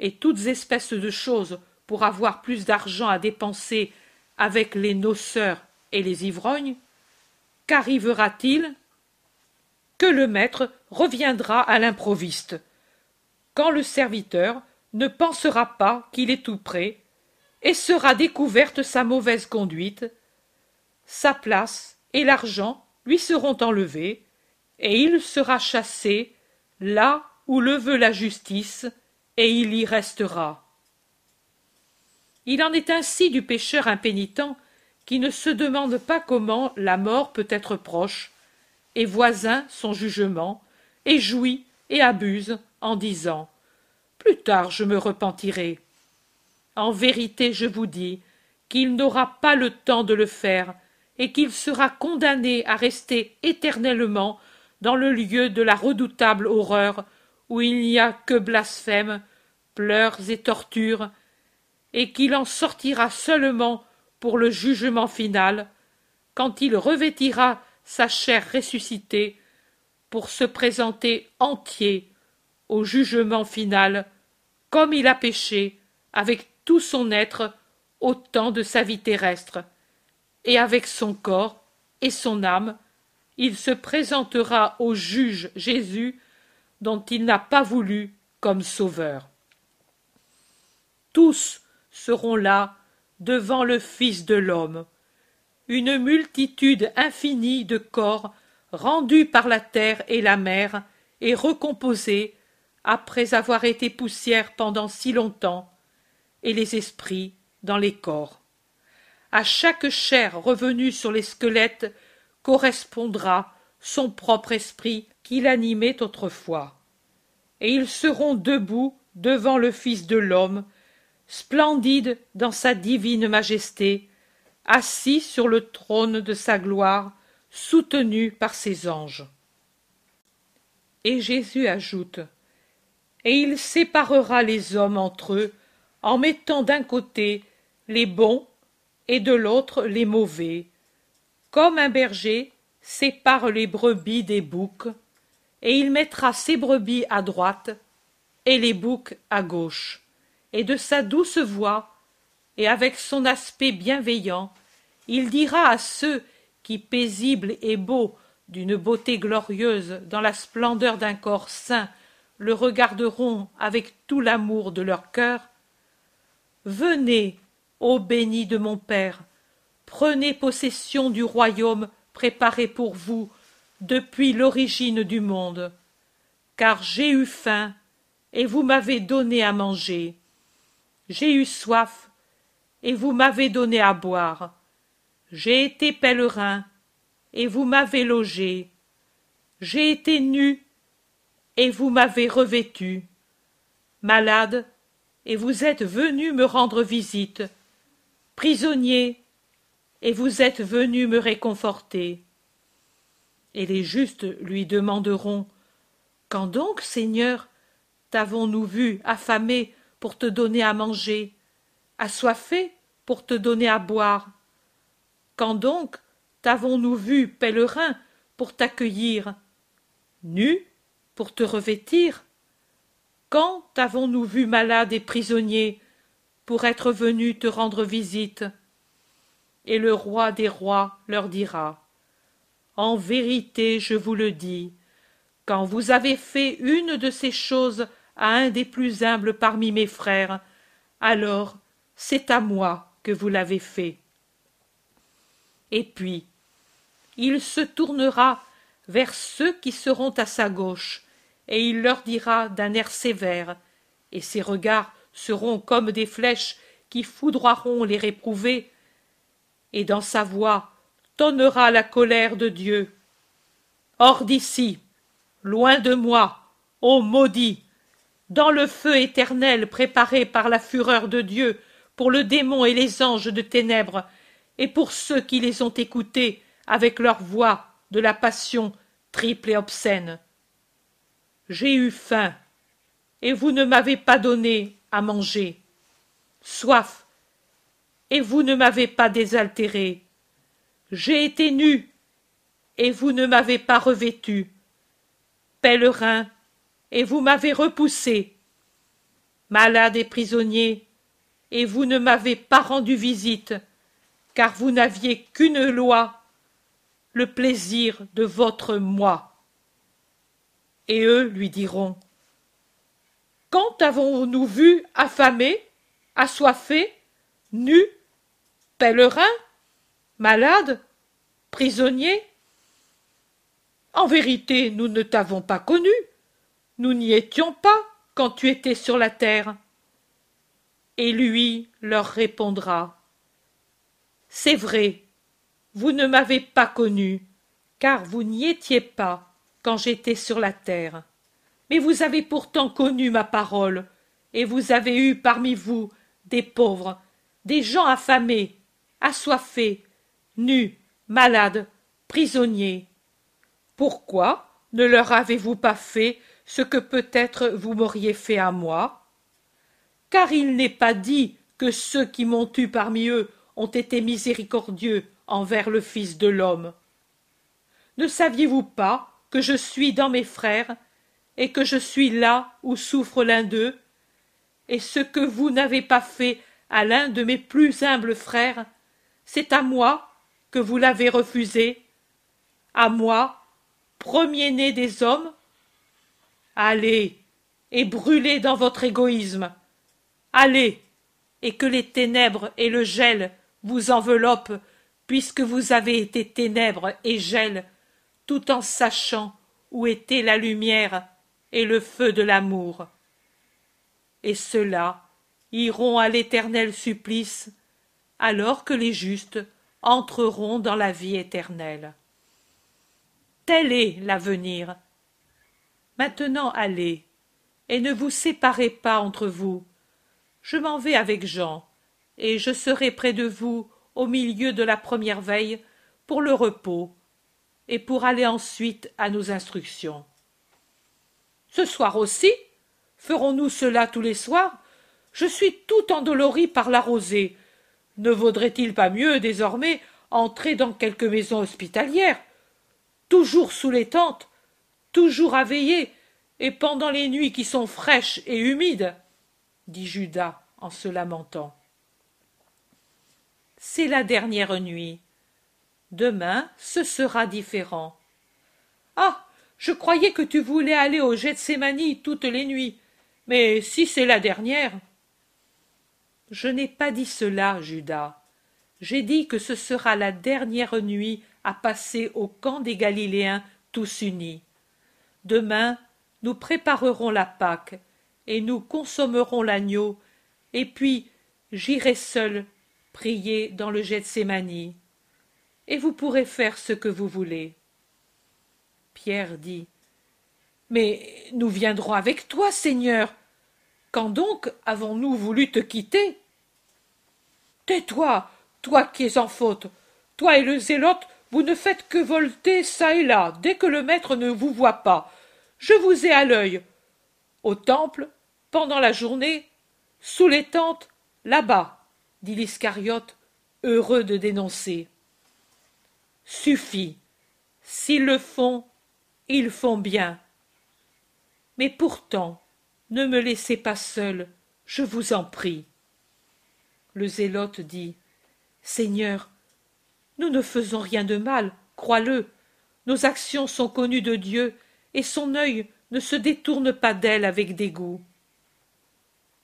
et toutes espèces de choses pour avoir plus d'argent à dépenser avec les noceurs et les ivrognes, qu'arrivera-t-il Que le maître reviendra à l'improviste, quand le serviteur ne pensera pas qu'il est tout prêt et sera découverte sa mauvaise conduite, sa place et l'argent lui seront enlevés, et il sera chassé là où le veut la justice, et il y restera. Il en est ainsi du pécheur impénitent qui ne se demande pas comment la mort peut être proche, et voisin son jugement, et jouit et abuse en disant Plus tard je me repentirai. En vérité, je vous dis qu'il n'aura pas le temps de le faire, et qu'il sera condamné à rester éternellement dans le lieu de la redoutable horreur où il n'y a que blasphème, pleurs et tortures, et qu'il en sortira seulement pour le jugement final, quand il revêtira sa chair ressuscitée pour se présenter entier au jugement final, comme il a péché, avec tout son être au temps de sa vie terrestre, et avec son corps et son âme, il se présentera au juge Jésus, dont il n'a pas voulu comme sauveur. Tous seront là devant le Fils de l'homme, une multitude infinie de corps rendus par la terre et la mer et recomposés après avoir été poussière pendant si longtemps, et les esprits dans les corps. À chaque chair revenue sur les squelettes correspondra son propre esprit qui l'animait autrefois. Et ils seront debout devant le Fils de l'homme, splendide dans sa divine majesté, assis sur le trône de sa gloire, soutenu par ses anges. Et Jésus ajoute Et il séparera les hommes entre eux, en mettant d'un côté les bons et de l'autre les mauvais, comme un berger sépare les brebis des boucs, et il mettra ses brebis à droite et les boucs à gauche, et de sa douce voix, et avec son aspect bienveillant, il dira à ceux qui, paisibles et beaux, d'une beauté glorieuse, dans la splendeur d'un corps saint, le regarderont avec tout l'amour de leur cœur. Venez, ô bénis de mon Père, prenez possession du royaume préparé pour vous depuis l'origine du monde, car j'ai eu faim, et vous m'avez donné à manger. J'ai eu soif, et vous m'avez donné à boire. J'ai été pèlerin, et vous m'avez logé. J'ai été nu, et vous m'avez revêtu. Malade, et vous êtes venu me rendre visite. Prisonnier, et vous êtes venu me réconforter. Et les justes lui demanderont Quand donc, Seigneur, t'avons-nous vu affamé pour te donner à manger, assoiffé pour te donner à boire. Quand donc t'avons-nous vu pèlerin pour t'accueillir nu pour te revêtir? Quand t'avons-nous vu malade et prisonnier pour être venu te rendre visite? Et le roi des rois leur dira en vérité je vous le dis quand vous avez fait une de ces choses à un des plus humbles parmi mes frères alors c'est à moi que vous l'avez fait et puis il se tournera vers ceux qui seront à sa gauche, et il leur dira d'un air sévère, et ses regards seront comme des flèches qui foudroieront les réprouvés, et dans sa voix tonnera la colère de Dieu. Hors d'ici, loin de moi, ô maudit, dans le feu éternel préparé par la fureur de Dieu pour le démon et les anges de ténèbres, et pour ceux qui les ont écoutés avec leur voix de la passion triple et obscène. J'ai eu faim, et vous ne m'avez pas donné à manger. Soif, et vous ne m'avez pas désaltéré. J'ai été nu, et vous ne m'avez pas revêtu. Pèlerin, et vous m'avez repoussé. Malade et prisonnier, et vous ne m'avez pas rendu visite, car vous n'aviez qu'une loi le plaisir de votre moi. Et eux lui diront Quand avons-nous vu affamé, assoiffé, nu, pèlerin, malade, prisonnier? En vérité, nous ne t'avons pas connu, nous n'y étions pas quand tu étais sur la terre. Et lui leur répondra C'est vrai, vous ne m'avez pas connu, car vous n'y étiez pas quand j'étais sur la terre. Mais vous avez pourtant connu ma parole, et vous avez eu parmi vous des pauvres, des gens affamés, assoiffés, nus, malades, prisonniers. Pourquoi ne leur avez-vous pas fait ce que peut-être vous m'auriez fait à moi. Car il n'est pas dit que ceux qui m'ont eu parmi eux ont été miséricordieux envers le Fils de l'homme. Ne saviez-vous pas que je suis dans mes frères, et que je suis là où souffre l'un d'eux, et ce que vous n'avez pas fait à l'un de mes plus humbles frères, c'est à moi que vous l'avez refusé, à moi, premier-né des hommes Allez, et brûlez dans votre égoïsme. Allez, et que les ténèbres et le gel vous enveloppent, puisque vous avez été ténèbres et gel, tout en sachant où était la lumière et le feu de l'amour. Et ceux-là iront à l'éternel supplice, alors que les justes entreront dans la vie éternelle. Tel est l'avenir. Maintenant allez, et ne vous séparez pas entre vous. Je m'en vais avec Jean, et je serai près de vous au milieu de la première veille pour le repos, et pour aller ensuite à nos instructions. Ce soir aussi Ferons-nous cela tous les soirs? Je suis tout endolori par la rosée. Ne vaudrait-il pas mieux, désormais, entrer dans quelque maison hospitalière Toujours sous les tentes, toujours à veiller, et pendant les nuits qui sont fraîches et humides dit Judas en se lamentant. C'est la dernière nuit. Demain, ce sera différent. Ah. Je croyais que tu voulais aller au Gethsemane toutes les nuits. Mais si c'est la dernière. Je n'ai pas dit cela, Judas. J'ai dit que ce sera la dernière nuit à passer au camp des Galiléens tous unis. Demain, nous préparerons la Pâque, et nous consommerons l'agneau, et puis j'irai seul prier dans le Gethsemane. Et vous pourrez faire ce que vous voulez. Pierre dit Mais nous viendrons avec toi, Seigneur. Quand donc avons-nous voulu te quitter Tais-toi, toi qui es en faute. Toi et le zélote, vous ne faites que volter çà et là, dès que le maître ne vous voit pas. Je vous ai à l'œil. Au temple, pendant la journée, sous les tentes, là-bas, dit l'Iscariote, heureux de dénoncer. Suffit. S'ils le font, ils font bien. Mais pourtant, ne me laissez pas seul, je vous en prie. Le zélote dit Seigneur, nous ne faisons rien de mal, crois-le. Nos actions sont connues de Dieu, et son œil ne se détourne pas d'elles avec dégoût.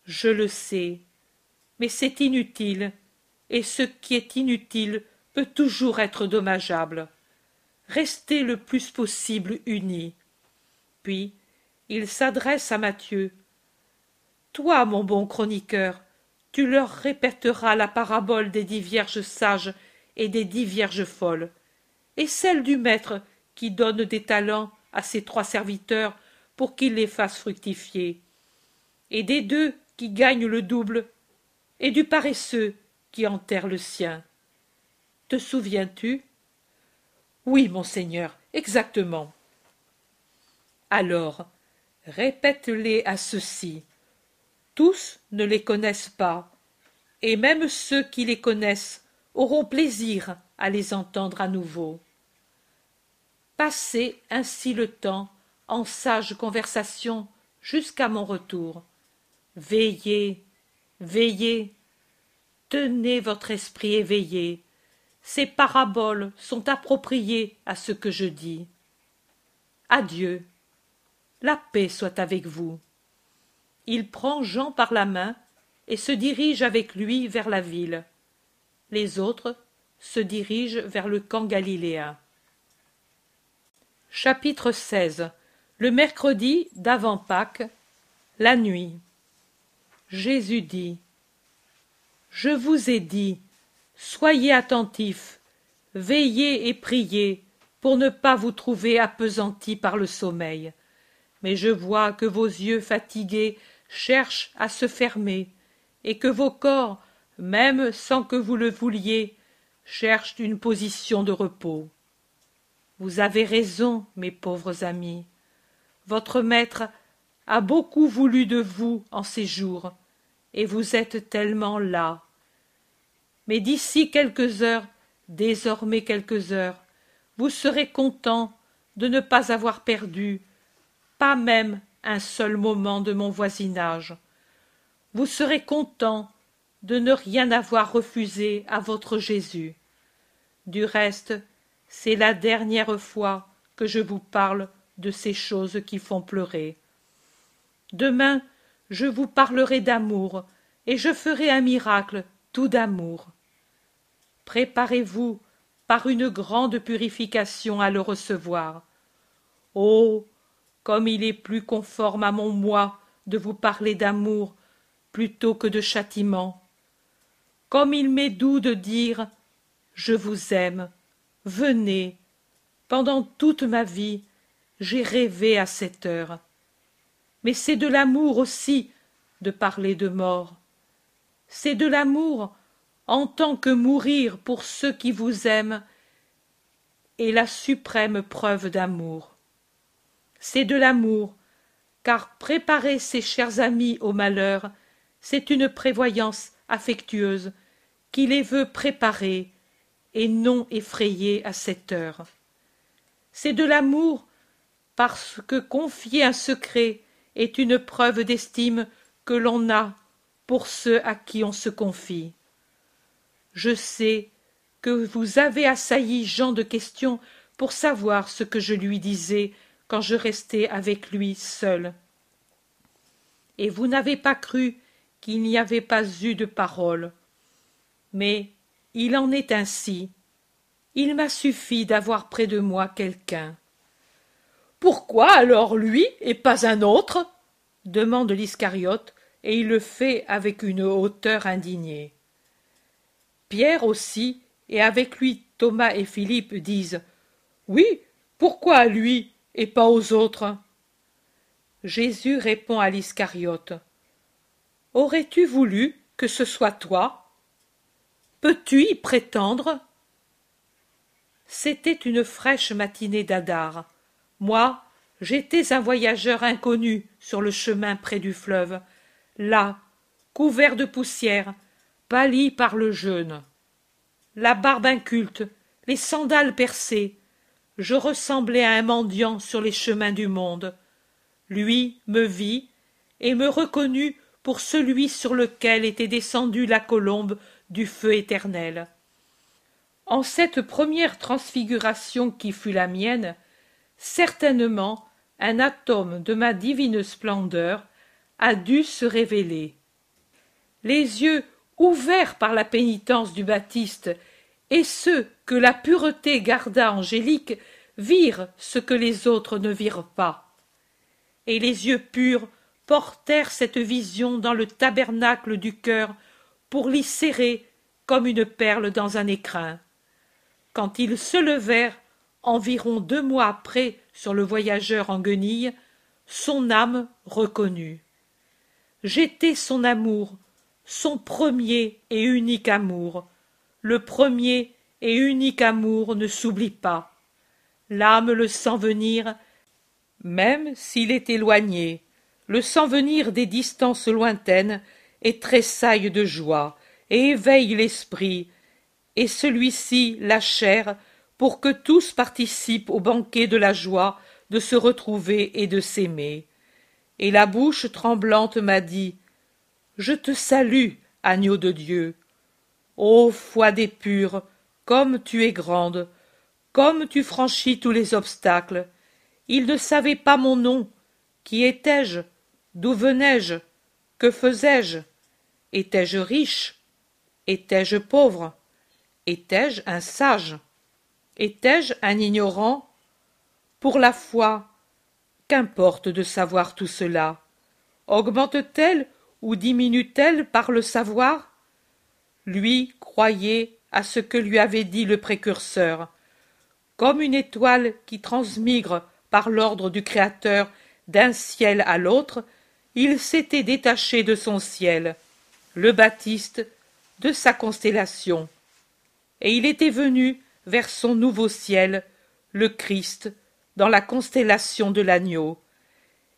Je le sais, mais c'est inutile, et ce qui est inutile peut toujours être dommageable restez le plus possible unis. Puis il s'adresse à Matthieu. Toi, mon bon chroniqueur, tu leur répéteras la parabole des dix vierges sages et des dix vierges folles, et celle du maître qui donne des talents à ses trois serviteurs pour qu'ils les fassent fructifier, et des deux qui gagnent le double, et du paresseux qui enterre le sien. Te souviens-tu? Oui, monseigneur, exactement. Alors, répète-les à ceux-ci. Tous ne les connaissent pas, et même ceux qui les connaissent auront plaisir à les entendre à nouveau. Passez ainsi le temps en sage conversation jusqu'à mon retour. Veillez, veillez, tenez votre esprit éveillé, ces paraboles sont appropriées à ce que je dis. Adieu. La paix soit avec vous. Il prend Jean par la main et se dirige avec lui vers la ville. Les autres se dirigent vers le camp galiléen. Chapitre 16 Le mercredi d'avant Pâques, la nuit. Jésus dit Je vous ai dit, Soyez attentifs, veillez et priez pour ne pas vous trouver appesantis par le sommeil. Mais je vois que vos yeux fatigués cherchent à se fermer, et que vos corps, même sans que vous le vouliez, cherchent une position de repos. Vous avez raison, mes pauvres amis. Votre maître a beaucoup voulu de vous en ces jours, et vous êtes tellement là, mais d'ici quelques heures, désormais quelques heures, vous serez content de ne pas avoir perdu, pas même un seul moment de mon voisinage. Vous serez content de ne rien avoir refusé à votre Jésus. Du reste, c'est la dernière fois que je vous parle de ces choses qui font pleurer. Demain, je vous parlerai d'amour, et je ferai un miracle tout d'amour. Préparez-vous par une grande purification à le recevoir. Oh. Comme il est plus conforme à mon moi de vous parler d'amour plutôt que de châtiment. Comme il m'est doux de dire Je vous aime, venez. Pendant toute ma vie, j'ai rêvé à cette heure. Mais c'est de l'amour aussi de parler de mort. C'est de l'amour en tant que mourir pour ceux qui vous aiment est la suprême preuve d'amour. C'est de l'amour, car préparer ses chers amis au malheur, c'est une prévoyance affectueuse qui les veut préparer et non effrayer à cette heure. C'est de l'amour parce que confier un secret est une preuve d'estime que l'on a pour ceux à qui on se confie. Je sais que vous avez assailli Jean de questions pour savoir ce que je lui disais quand je restais avec lui seul. Et vous n'avez pas cru qu'il n'y avait pas eu de parole. Mais il en est ainsi. Il m'a suffi d'avoir près de moi quelqu'un. Pourquoi alors lui et pas un autre? demande l'Iscariote, et il le fait avec une hauteur indignée. Pierre aussi, et avec lui Thomas et Philippe disent Oui, pourquoi à lui et pas aux autres? Jésus répond à l'Iscariote Aurais-tu voulu que ce soit toi Peux-tu y prétendre? C'était une fraîche matinée d'Adar. Moi, j'étais un voyageur inconnu sur le chemin près du fleuve, là, couvert de poussière, pâli par le jeûne. La barbe inculte, les sandales percées, je ressemblais à un mendiant sur les chemins du monde. Lui me vit et me reconnut pour celui sur lequel était descendue la colombe du feu éternel. En cette première transfiguration qui fut la mienne, certainement un atome de ma divine splendeur a dû se révéler. Les yeux ouverts par la pénitence du Baptiste, et ceux que la pureté garda angélique virent ce que les autres ne virent pas. Et les yeux purs portèrent cette vision dans le tabernacle du cœur pour l'y serrer comme une perle dans un écrin. Quand ils se levèrent, environ deux mois après, sur le voyageur en guenilles, son âme reconnut. J'étais son amour, son premier et unique amour. Le premier et unique amour ne s'oublie pas. L'âme le sent venir, même s'il est éloigné, le sent venir des distances lointaines, et tressaille de joie, et éveille l'esprit, et celui-ci la chair, pour que tous participent au banquet de la joie de se retrouver et de s'aimer. Et la bouche tremblante m'a dit je te salue, agneau de Dieu. Ô foi des purs, comme tu es grande, comme tu franchis tous les obstacles. Il ne savait pas mon nom. Qui étais-je D'où venais-je Que faisais-je? Étais-je riche? Étais-je pauvre? Étais-je un sage? Étais-je un ignorant? Pour la foi, qu'importe de savoir tout cela? Augmente-t-elle ou diminue-t-elle par le savoir? Lui croyait à ce que lui avait dit le précurseur. Comme une étoile qui transmigre par l'ordre du Créateur d'un ciel à l'autre, il s'était détaché de son ciel, le Baptiste, de sa constellation, et il était venu vers son nouveau ciel, le Christ, dans la constellation de l'agneau.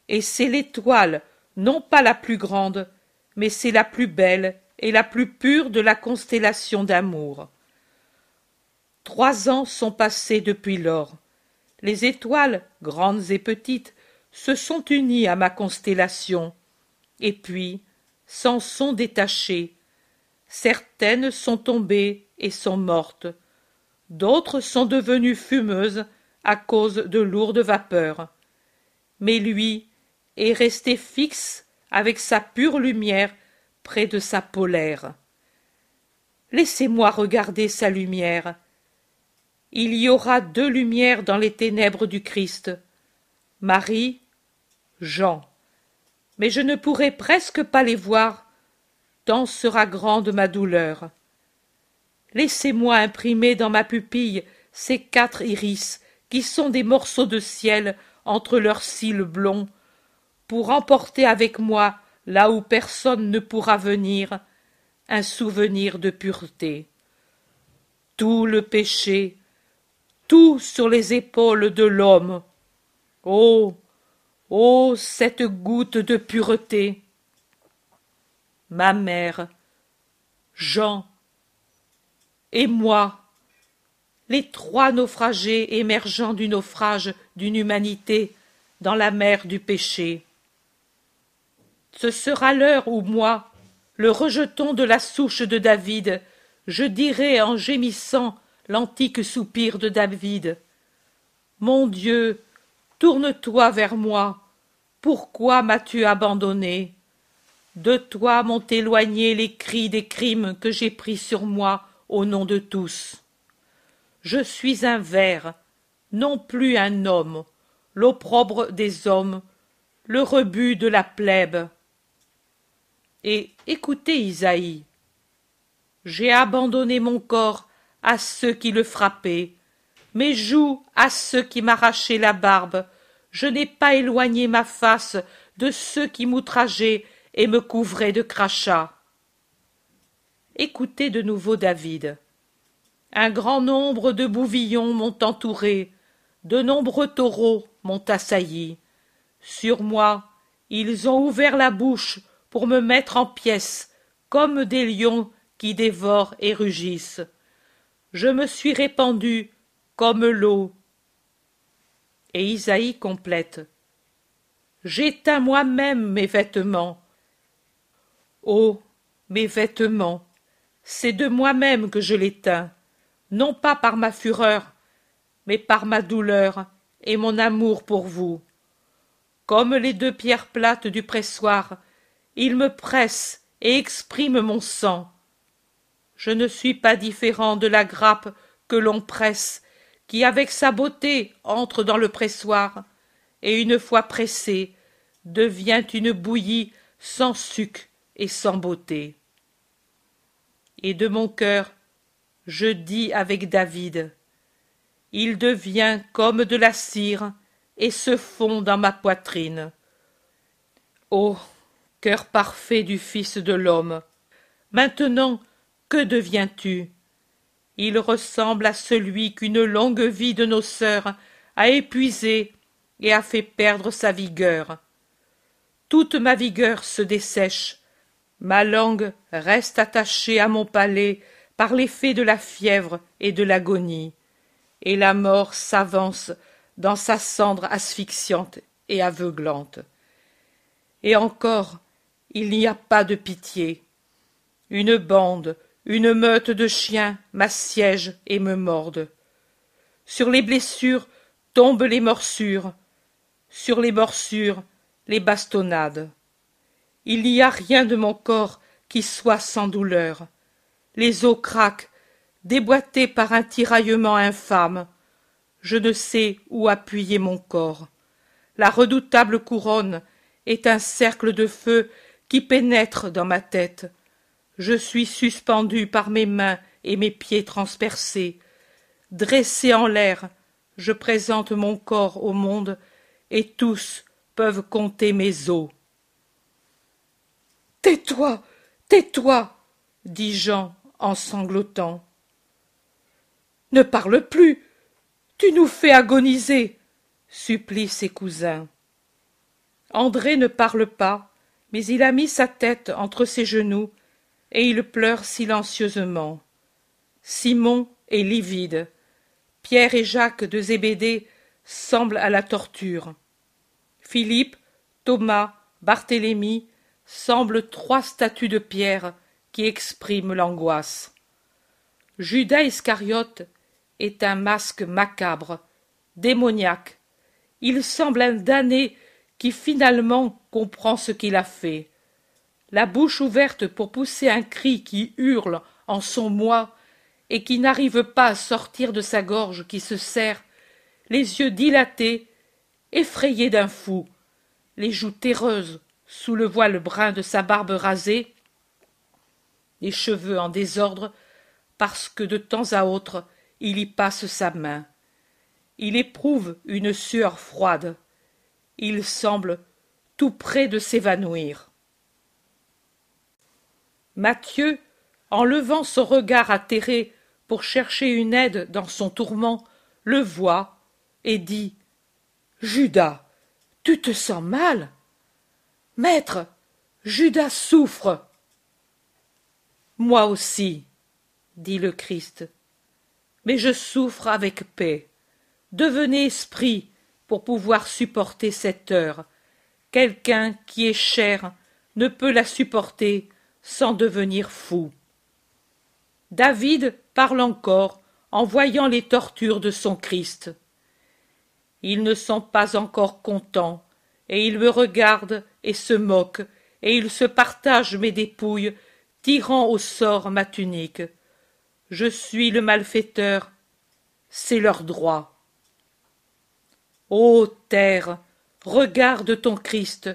Et c'est l'étoile, non pas la plus grande, mais c'est la plus belle et la plus pure de la constellation d'amour. Trois ans sont passés depuis lors. Les étoiles, grandes et petites, se sont unies à ma constellation, et puis s'en sont détachées. Certaines sont tombées et sont mortes, d'autres sont devenues fumeuses à cause de lourdes vapeurs. Mais lui, et rester fixe avec sa pure lumière près de sa polaire. Laissez-moi regarder sa lumière. Il y aura deux lumières dans les ténèbres du Christ. Marie, Jean. Mais je ne pourrai presque pas les voir, tant sera grande ma douleur. Laissez-moi imprimer dans ma pupille ces quatre iris qui sont des morceaux de ciel entre leurs cils blonds, pour emporter avec moi, là où personne ne pourra venir, un souvenir de pureté. Tout le péché, tout sur les épaules de l'homme. Oh. Oh. Cette goutte de pureté. Ma mère, Jean, et moi, les trois naufragés émergeant du naufrage d'une humanité dans la mer du péché. Ce sera l'heure où moi, le rejeton de la souche de David, je dirai en gémissant l'antique soupir de David. Mon Dieu, tourne-toi vers moi. Pourquoi m'as-tu abandonné? De toi m'ont éloigné les cris des crimes que j'ai pris sur moi au nom de tous. Je suis un ver, non plus un homme, l'opprobre des hommes, le rebut de la plèbe. Et écoutez Isaïe. J'ai abandonné mon corps à ceux qui le frappaient, mes joues à ceux qui m'arrachaient la barbe, je n'ai pas éloigné ma face de ceux qui m'outrageaient et me couvraient de crachats. Écoutez de nouveau David. Un grand nombre de bouvillons m'ont entouré, de nombreux taureaux m'ont assailli. Sur moi, ils ont ouvert la bouche pour me mettre en pièces, comme des lions qui dévorent et rugissent. Je me suis répandu comme l'eau. Et Isaïe complète. J'éteins moi-même mes vêtements. Oh, mes vêtements, c'est de moi-même que je l'éteins, non pas par ma fureur, mais par ma douleur et mon amour pour vous. Comme les deux pierres plates du pressoir, il me presse et exprime mon sang. Je ne suis pas différent de la grappe que l'on presse, qui avec sa beauté entre dans le pressoir, et une fois pressée, devient une bouillie sans suc et sans beauté et de mon cœur je dis avec David Il devient comme de la cire et se fond dans ma poitrine. Ô cœur parfait du Fils de l'homme, maintenant que deviens-tu? Il ressemble à celui qu'une longue vie de nos sœurs a épuisé et a fait perdre sa vigueur. Toute ma vigueur se dessèche, Ma langue reste attachée à mon palais par l'effet de la fièvre et de l'agonie, et la mort s'avance dans sa cendre asphyxiante et aveuglante. Et encore, il n'y a pas de pitié. Une bande, une meute de chiens m'assiègent et me mordent. Sur les blessures tombent les morsures, sur les morsures les bastonnades. Il n'y a rien de mon corps qui soit sans douleur. Les os craquent, déboîtés par un tiraillement infâme. Je ne sais où appuyer mon corps. La redoutable couronne est un cercle de feu qui pénètre dans ma tête. Je suis suspendu par mes mains et mes pieds transpercés. Dressé en l'air, je présente mon corps au monde, et tous peuvent compter mes os. Tais-toi, tais-toi, dit Jean en sanglotant. Ne parle plus, tu nous fais agoniser, supplient ses cousins. André ne parle pas, mais il a mis sa tête entre ses genoux et il pleure silencieusement. Simon est livide. Pierre et Jacques de Zébédée semblent à la torture. Philippe, Thomas, Barthélemy semblent trois statues de pierre qui expriment l'angoisse. Judas Iscariote est un masque macabre, démoniaque. Il semble un damné qui finalement comprend ce qu'il a fait. La bouche ouverte pour pousser un cri qui hurle en son moi et qui n'arrive pas à sortir de sa gorge qui se serre, les yeux dilatés, effrayés d'un fou, les joues terreuses sous le voile brun de sa barbe rasée, les cheveux en désordre, parce que de temps à autre il y passe sa main. Il éprouve une sueur froide. Il semble tout près de s'évanouir. Mathieu, en levant son regard atterré pour chercher une aide dans son tourment, le voit et dit Judas, tu te sens mal? Maître, Judas souffre. Moi aussi, dit le Christ, mais je souffre avec paix. Devenez esprit pour pouvoir supporter cette heure. Quelqu'un qui est cher ne peut la supporter sans devenir fou. David parle encore en voyant les tortures de son Christ. Ils ne sont pas encore contents, et ils me regardent et se moquent, et ils se partagent mes dépouilles, tirant au sort ma tunique. Je suis le malfaiteur, c'est leur droit. Ô terre, regarde ton Christ,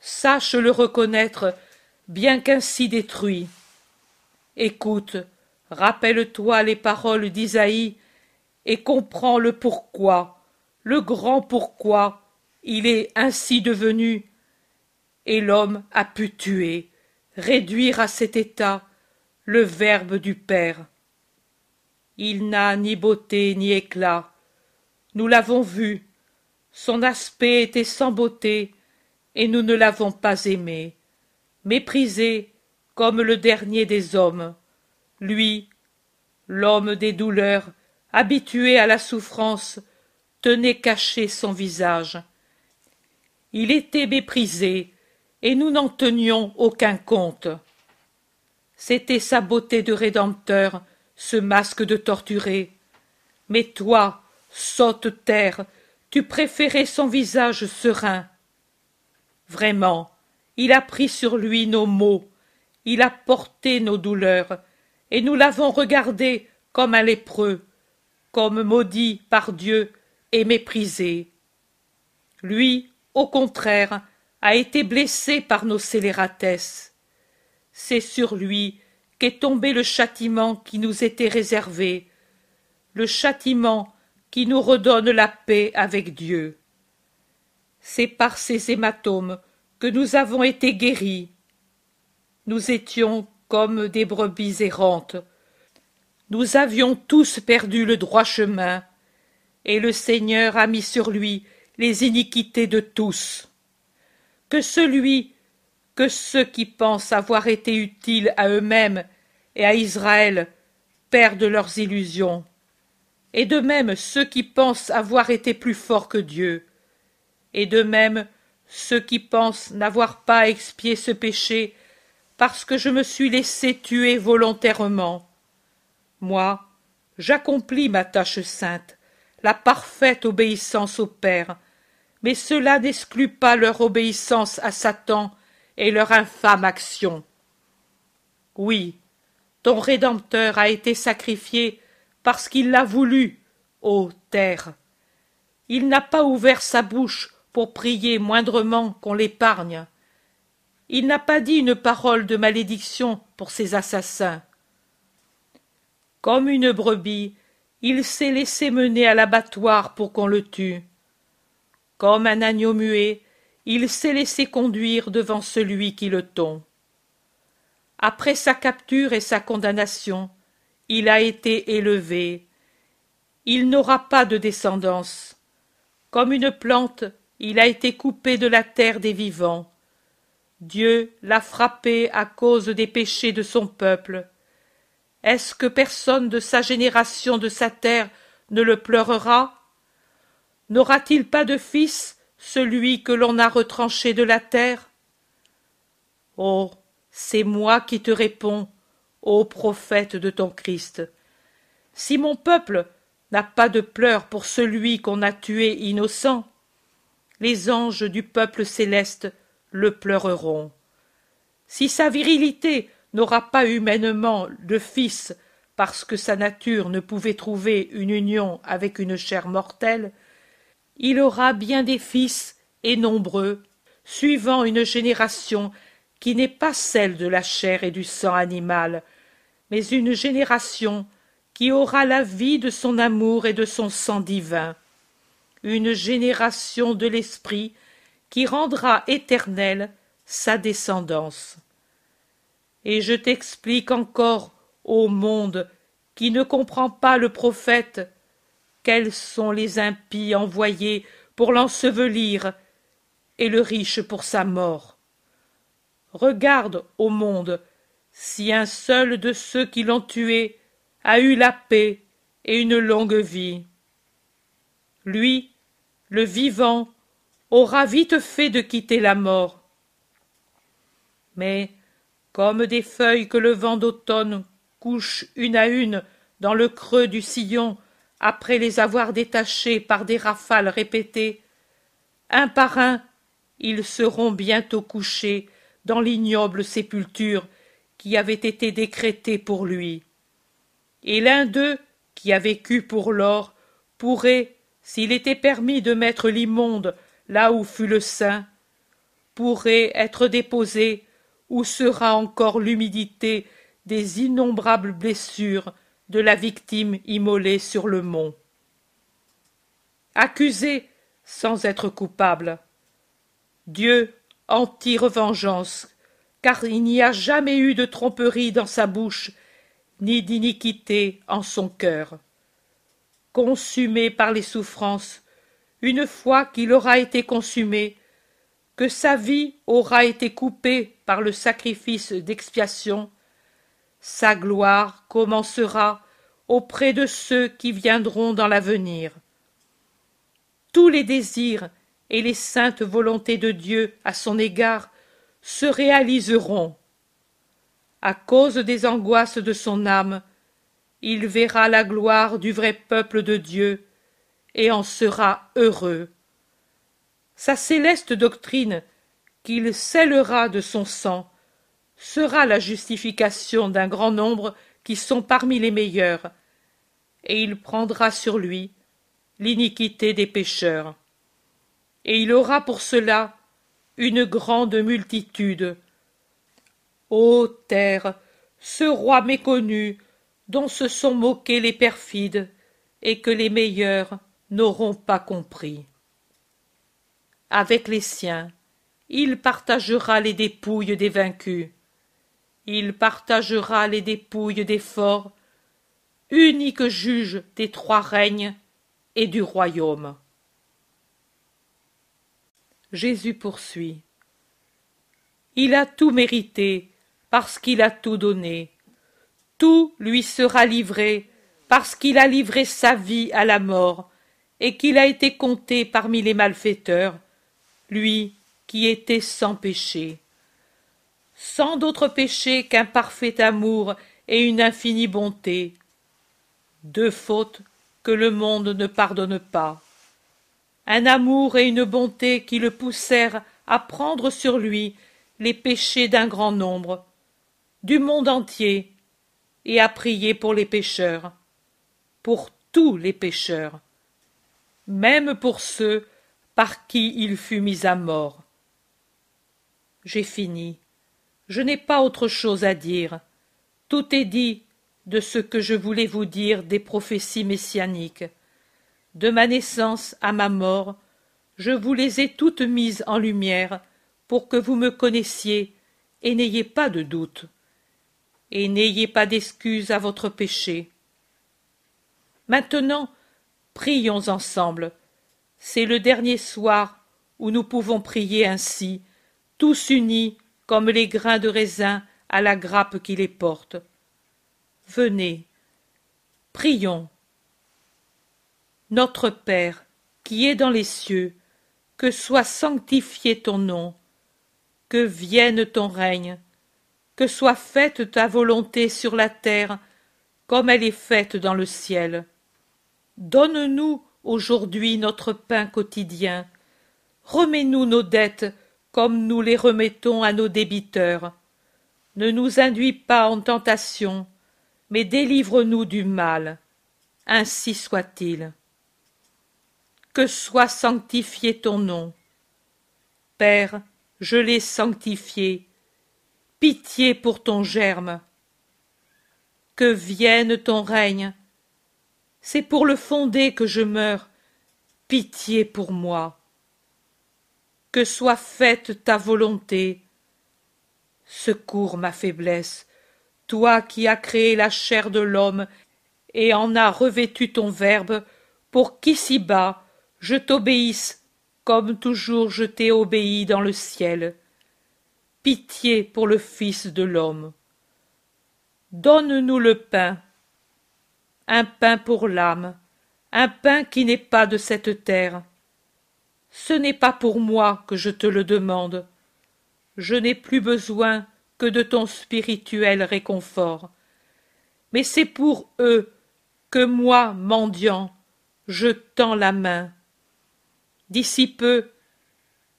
sache le reconnaître, bien qu'ainsi détruit. Écoute, rappelle-toi les paroles d'Isaïe, et comprends le pourquoi, le grand pourquoi il est ainsi devenu, et l'homme a pu tuer, réduire à cet état le Verbe du Père. Il n'a ni beauté ni éclat. Nous l'avons vu. Son aspect était sans beauté, et nous ne l'avons pas aimé. Méprisé comme le dernier des hommes. Lui, l'homme des douleurs, habitué à la souffrance, tenait caché son visage. Il était méprisé, et nous n'en tenions aucun compte. C'était sa beauté de rédempteur, ce masque de torturé. Mais toi, sotte terre, tu préférais son visage serein. Vraiment, il a pris sur lui nos maux, il a porté nos douleurs, et nous l'avons regardé comme un lépreux, comme maudit par Dieu et méprisé. Lui, au contraire, a été blessé par nos scélératesses. C'est sur lui qu'est tombé le châtiment qui nous était réservé, le châtiment qui nous redonne la paix avec Dieu. C'est par ces hématomes nous avons été guéris. Nous étions comme des brebis errantes. Nous avions tous perdu le droit chemin, et le Seigneur a mis sur lui les iniquités de tous. Que celui que ceux qui pensent avoir été utiles à eux-mêmes et à Israël perdent leurs illusions, et de même ceux qui pensent avoir été plus forts que Dieu, et de même ceux qui pensent n'avoir pas expié ce péché parce que je me suis laissé tuer volontairement. Moi, j'accomplis ma tâche sainte, la parfaite obéissance au Père, mais cela n'exclut pas leur obéissance à Satan et leur infâme action. Oui, ton Rédempteur a été sacrifié parce qu'il l'a voulu, ô terre. Il n'a pas ouvert sa bouche pour prier moindrement qu'on l'épargne. Il n'a pas dit une parole de malédiction pour ses assassins. Comme une brebis, il s'est laissé mener à l'abattoir pour qu'on le tue. Comme un agneau muet, il s'est laissé conduire devant celui qui le tond. Après sa capture et sa condamnation, il a été élevé. Il n'aura pas de descendance. Comme une plante, il a été coupé de la terre des vivants. Dieu l'a frappé à cause des péchés de son peuple. Est-ce que personne de sa génération de sa terre ne le pleurera? N'aura-t-il pas de fils celui que l'on a retranché de la terre? Oh. C'est moi qui te réponds, ô prophète de ton Christ. Si mon peuple n'a pas de pleurs pour celui qu'on a tué innocent, les anges du peuple céleste le pleureront. Si sa virilité n'aura pas humainement de fils parce que sa nature ne pouvait trouver une union avec une chair mortelle, il aura bien des fils et nombreux, suivant une génération qui n'est pas celle de la chair et du sang animal, mais une génération qui aura la vie de son amour et de son sang divin, une génération de l'esprit qui rendra éternelle sa descendance. Et je t'explique encore, ô monde, qui ne comprend pas le prophète, quels sont les impies envoyés pour l'ensevelir et le riche pour sa mort. Regarde, ô monde, si un seul de ceux qui l'ont tué a eu la paix et une longue vie. Lui, le vivant, aura vite fait de quitter la mort. Mais, comme des feuilles que le vent d'automne couche une à une dans le creux du sillon après les avoir détachées par des rafales répétées, un par un, ils seront bientôt couchés dans l'ignoble sépulture qui avait été décrétée pour lui. Et l'un d'eux, qui a vécu pour l'or, pourrait, s'il était permis de mettre l'immonde là où fut le saint, pourrait être déposé où sera encore l'humidité des innombrables blessures de la victime immolée sur le mont. Accusé sans être coupable. Dieu en tire vengeance, car il n'y a jamais eu de tromperie dans sa bouche, ni d'iniquité en son cœur. Consumé par les souffrances, une fois qu'il aura été consumé, que sa vie aura été coupée par le sacrifice d'expiation, sa gloire commencera auprès de ceux qui viendront dans l'avenir. Tous les désirs et les saintes volontés de Dieu à son égard se réaliseront. À cause des angoisses de son âme, il verra la gloire du vrai peuple de Dieu et en sera heureux. Sa céleste doctrine, qu'il scellera de son sang, sera la justification d'un grand nombre qui sont parmi les meilleurs, et il prendra sur lui l'iniquité des pécheurs. Et il aura pour cela une grande multitude. Ô terre, ce roi méconnu, dont se sont moqués les perfides, et que les meilleurs n'auront pas compris. Avec les siens, il partagera les dépouilles des vaincus, il partagera les dépouilles des forts, unique juge des trois règnes et du royaume. Jésus poursuit. Il a tout mérité parce qu'il a tout donné. Tout lui sera livré parce qu'il a livré sa vie à la mort et qu'il a été compté parmi les malfaiteurs, lui qui était sans péché sans d'autre péché qu'un parfait amour et une infinie bonté. Deux fautes que le monde ne pardonne pas. Un amour et une bonté qui le poussèrent à prendre sur lui les péchés d'un grand nombre, du monde entier, et à prier pour les pécheurs, pour tous les pécheurs, même pour ceux par qui il fut mis à mort. J'ai fini. Je n'ai pas autre chose à dire. Tout est dit de ce que je voulais vous dire des prophéties messianiques. De ma naissance à ma mort, je vous les ai toutes mises en lumière pour que vous me connaissiez et n'ayez pas de doute. Et n'ayez pas d'excuse à votre péché. Maintenant, prions ensemble. C'est le dernier soir où nous pouvons prier ainsi, tous unis comme les grains de raisin à la grappe qui les porte. Venez, prions. Notre Père, qui es dans les cieux, que soit sanctifié ton nom, que vienne ton règne, que soit faite ta volonté sur la terre comme elle est faite dans le ciel. Donne-nous aujourd'hui notre pain quotidien. remets-nous nos dettes comme nous les remettons à nos débiteurs. Ne nous induis pas en tentation, mais délivre-nous du mal. Ainsi soit-il. Que soit sanctifié ton nom. Père, je l'ai sanctifié. Pitié pour ton germe. Que vienne ton règne. C'est pour le fonder que je meurs. Pitié pour moi. Que soit faite ta volonté. Secours ma faiblesse, toi qui as créé la chair de l'homme et en as revêtu ton verbe, pour qu'ici-bas je t'obéisse comme toujours je t'ai obéi dans le ciel. Pitié pour le Fils de l'homme. Donne-nous le pain, un pain pour l'âme, un pain qui n'est pas de cette terre. Ce n'est pas pour moi que je te le demande. Je n'ai plus besoin que de ton spirituel réconfort. Mais c'est pour eux que moi, mendiant, je tends la main. D'ici peu,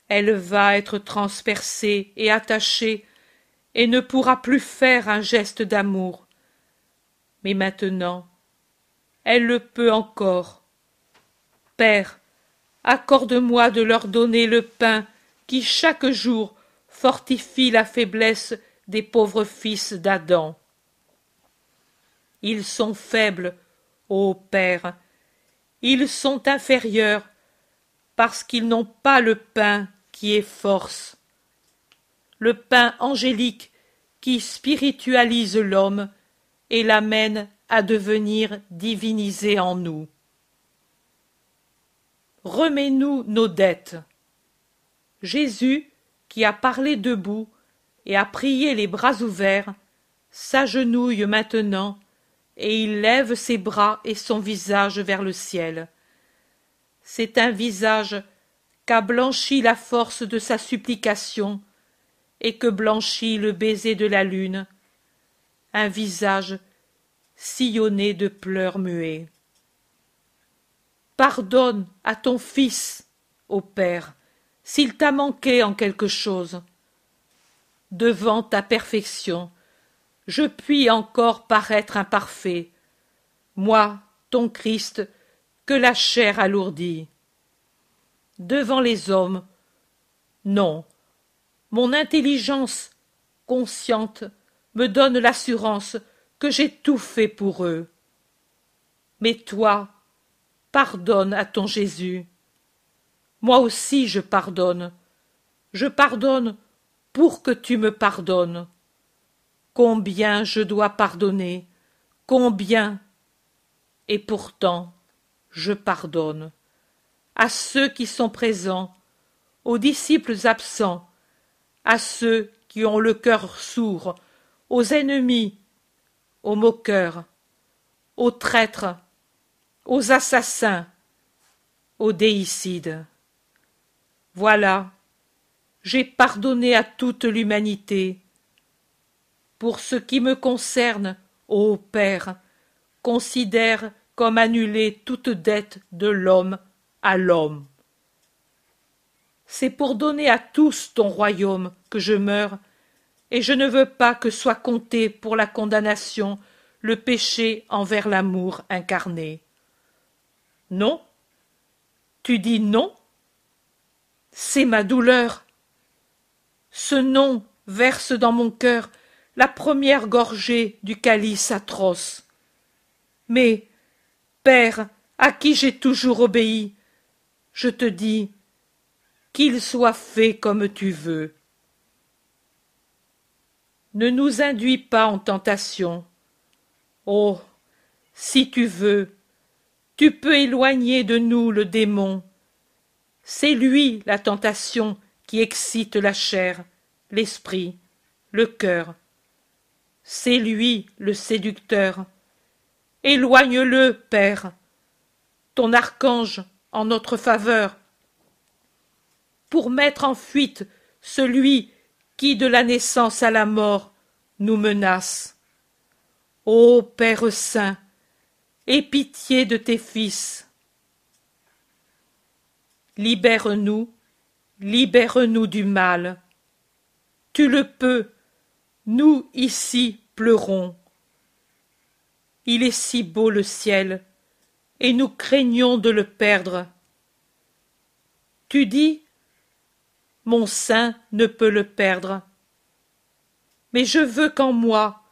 elle va être transpercée et attachée, et ne pourra plus faire un geste d'amour. Mais maintenant, elle le peut encore. Père, accorde-moi de leur donner le pain qui chaque jour fortifie la faiblesse des pauvres fils d'Adam. Ils sont faibles, ô Père, ils sont inférieurs, parce qu'ils n'ont pas le pain qui est force, le pain angélique qui spiritualise l'homme et l'amène à devenir divinisé en nous. Remets-nous nos dettes. Jésus, qui a parlé debout et a prié les bras ouverts, s'agenouille maintenant, et il lève ses bras et son visage vers le ciel. C'est un visage qu'a blanchi la force de sa supplication, et que blanchit le baiser de la lune, un visage sillonné de pleurs muets. Pardonne à ton fils, ô Père, s'il t'a manqué en quelque chose. Devant ta perfection, je puis encore paraître imparfait, moi, ton Christ, que la chair alourdit. Devant les hommes, non, mon intelligence consciente me donne l'assurance que j'ai tout fait pour eux. Mais toi, pardonne à ton Jésus. Moi aussi je pardonne. Je pardonne pour que tu me pardonnes. Combien je dois pardonner, combien. Et pourtant, je pardonne. À ceux qui sont présents, aux disciples absents, à ceux qui ont le cœur sourd, aux ennemis, aux moqueurs, aux traîtres, aux assassins, aux déicides. Voilà, j'ai pardonné à toute l'humanité. Pour ce qui me concerne, ô Père, considère comme annulée toute dette de l'homme à l'homme. C'est pour donner à tous ton royaume que je meurs, et je ne veux pas que soit compté pour la condamnation le péché envers l'amour incarné. Non Tu dis non C'est ma douleur. Ce non verse dans mon cœur la première gorgée du calice atroce. Mais, Père, à qui j'ai toujours obéi, je te dis, qu'il soit fait comme tu veux. Ne nous induis pas en tentation. Oh. Si tu veux, tu peux éloigner de nous le démon. C'est lui la tentation qui excite la chair, l'esprit, le cœur. C'est lui le séducteur. Éloigne-le, Père, ton archange en notre faveur, pour mettre en fuite celui qui de la naissance à la mort nous menace. Ô Père saint, aie pitié de tes fils. Libère-nous libère-nous du mal. Tu le peux, nous ici pleurons. Il est si beau le ciel, et nous craignons de le perdre. Tu dis, mon sein ne peut le perdre. Mais je veux qu'en moi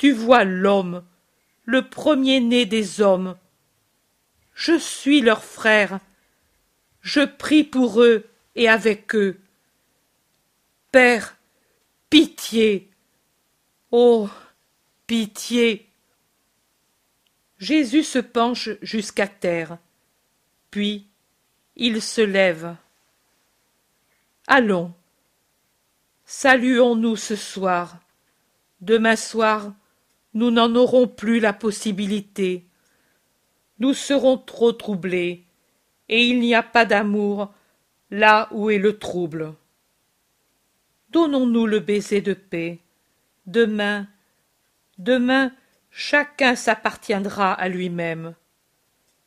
tu vois l'homme, le premier-né des hommes. Je suis leur frère. Je prie pour eux et avec eux. Père, pitié. Oh, pitié. Jésus se penche jusqu'à terre, puis il se lève. Allons, saluons-nous ce soir. Demain soir, nous n'en aurons plus la possibilité. Nous serons trop troublés, et il n'y a pas d'amour là où est le trouble. Donnons-nous le baiser de paix. Demain, demain, chacun s'appartiendra à lui-même.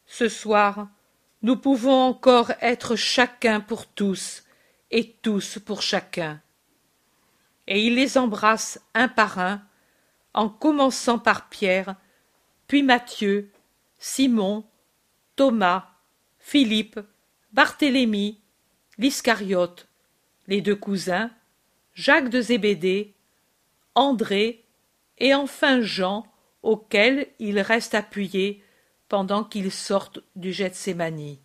Ce soir, nous pouvons encore être chacun pour tous et tous pour chacun. Et il les embrasse un par un, en commençant par Pierre, puis Matthieu, Simon, Thomas, Philippe, Barthélemy, l'Iscariote, les deux cousins, Jacques de Zébédée, André, et enfin Jean, auquel il reste appuyé pendant qu'ils sortent du Gethsémani.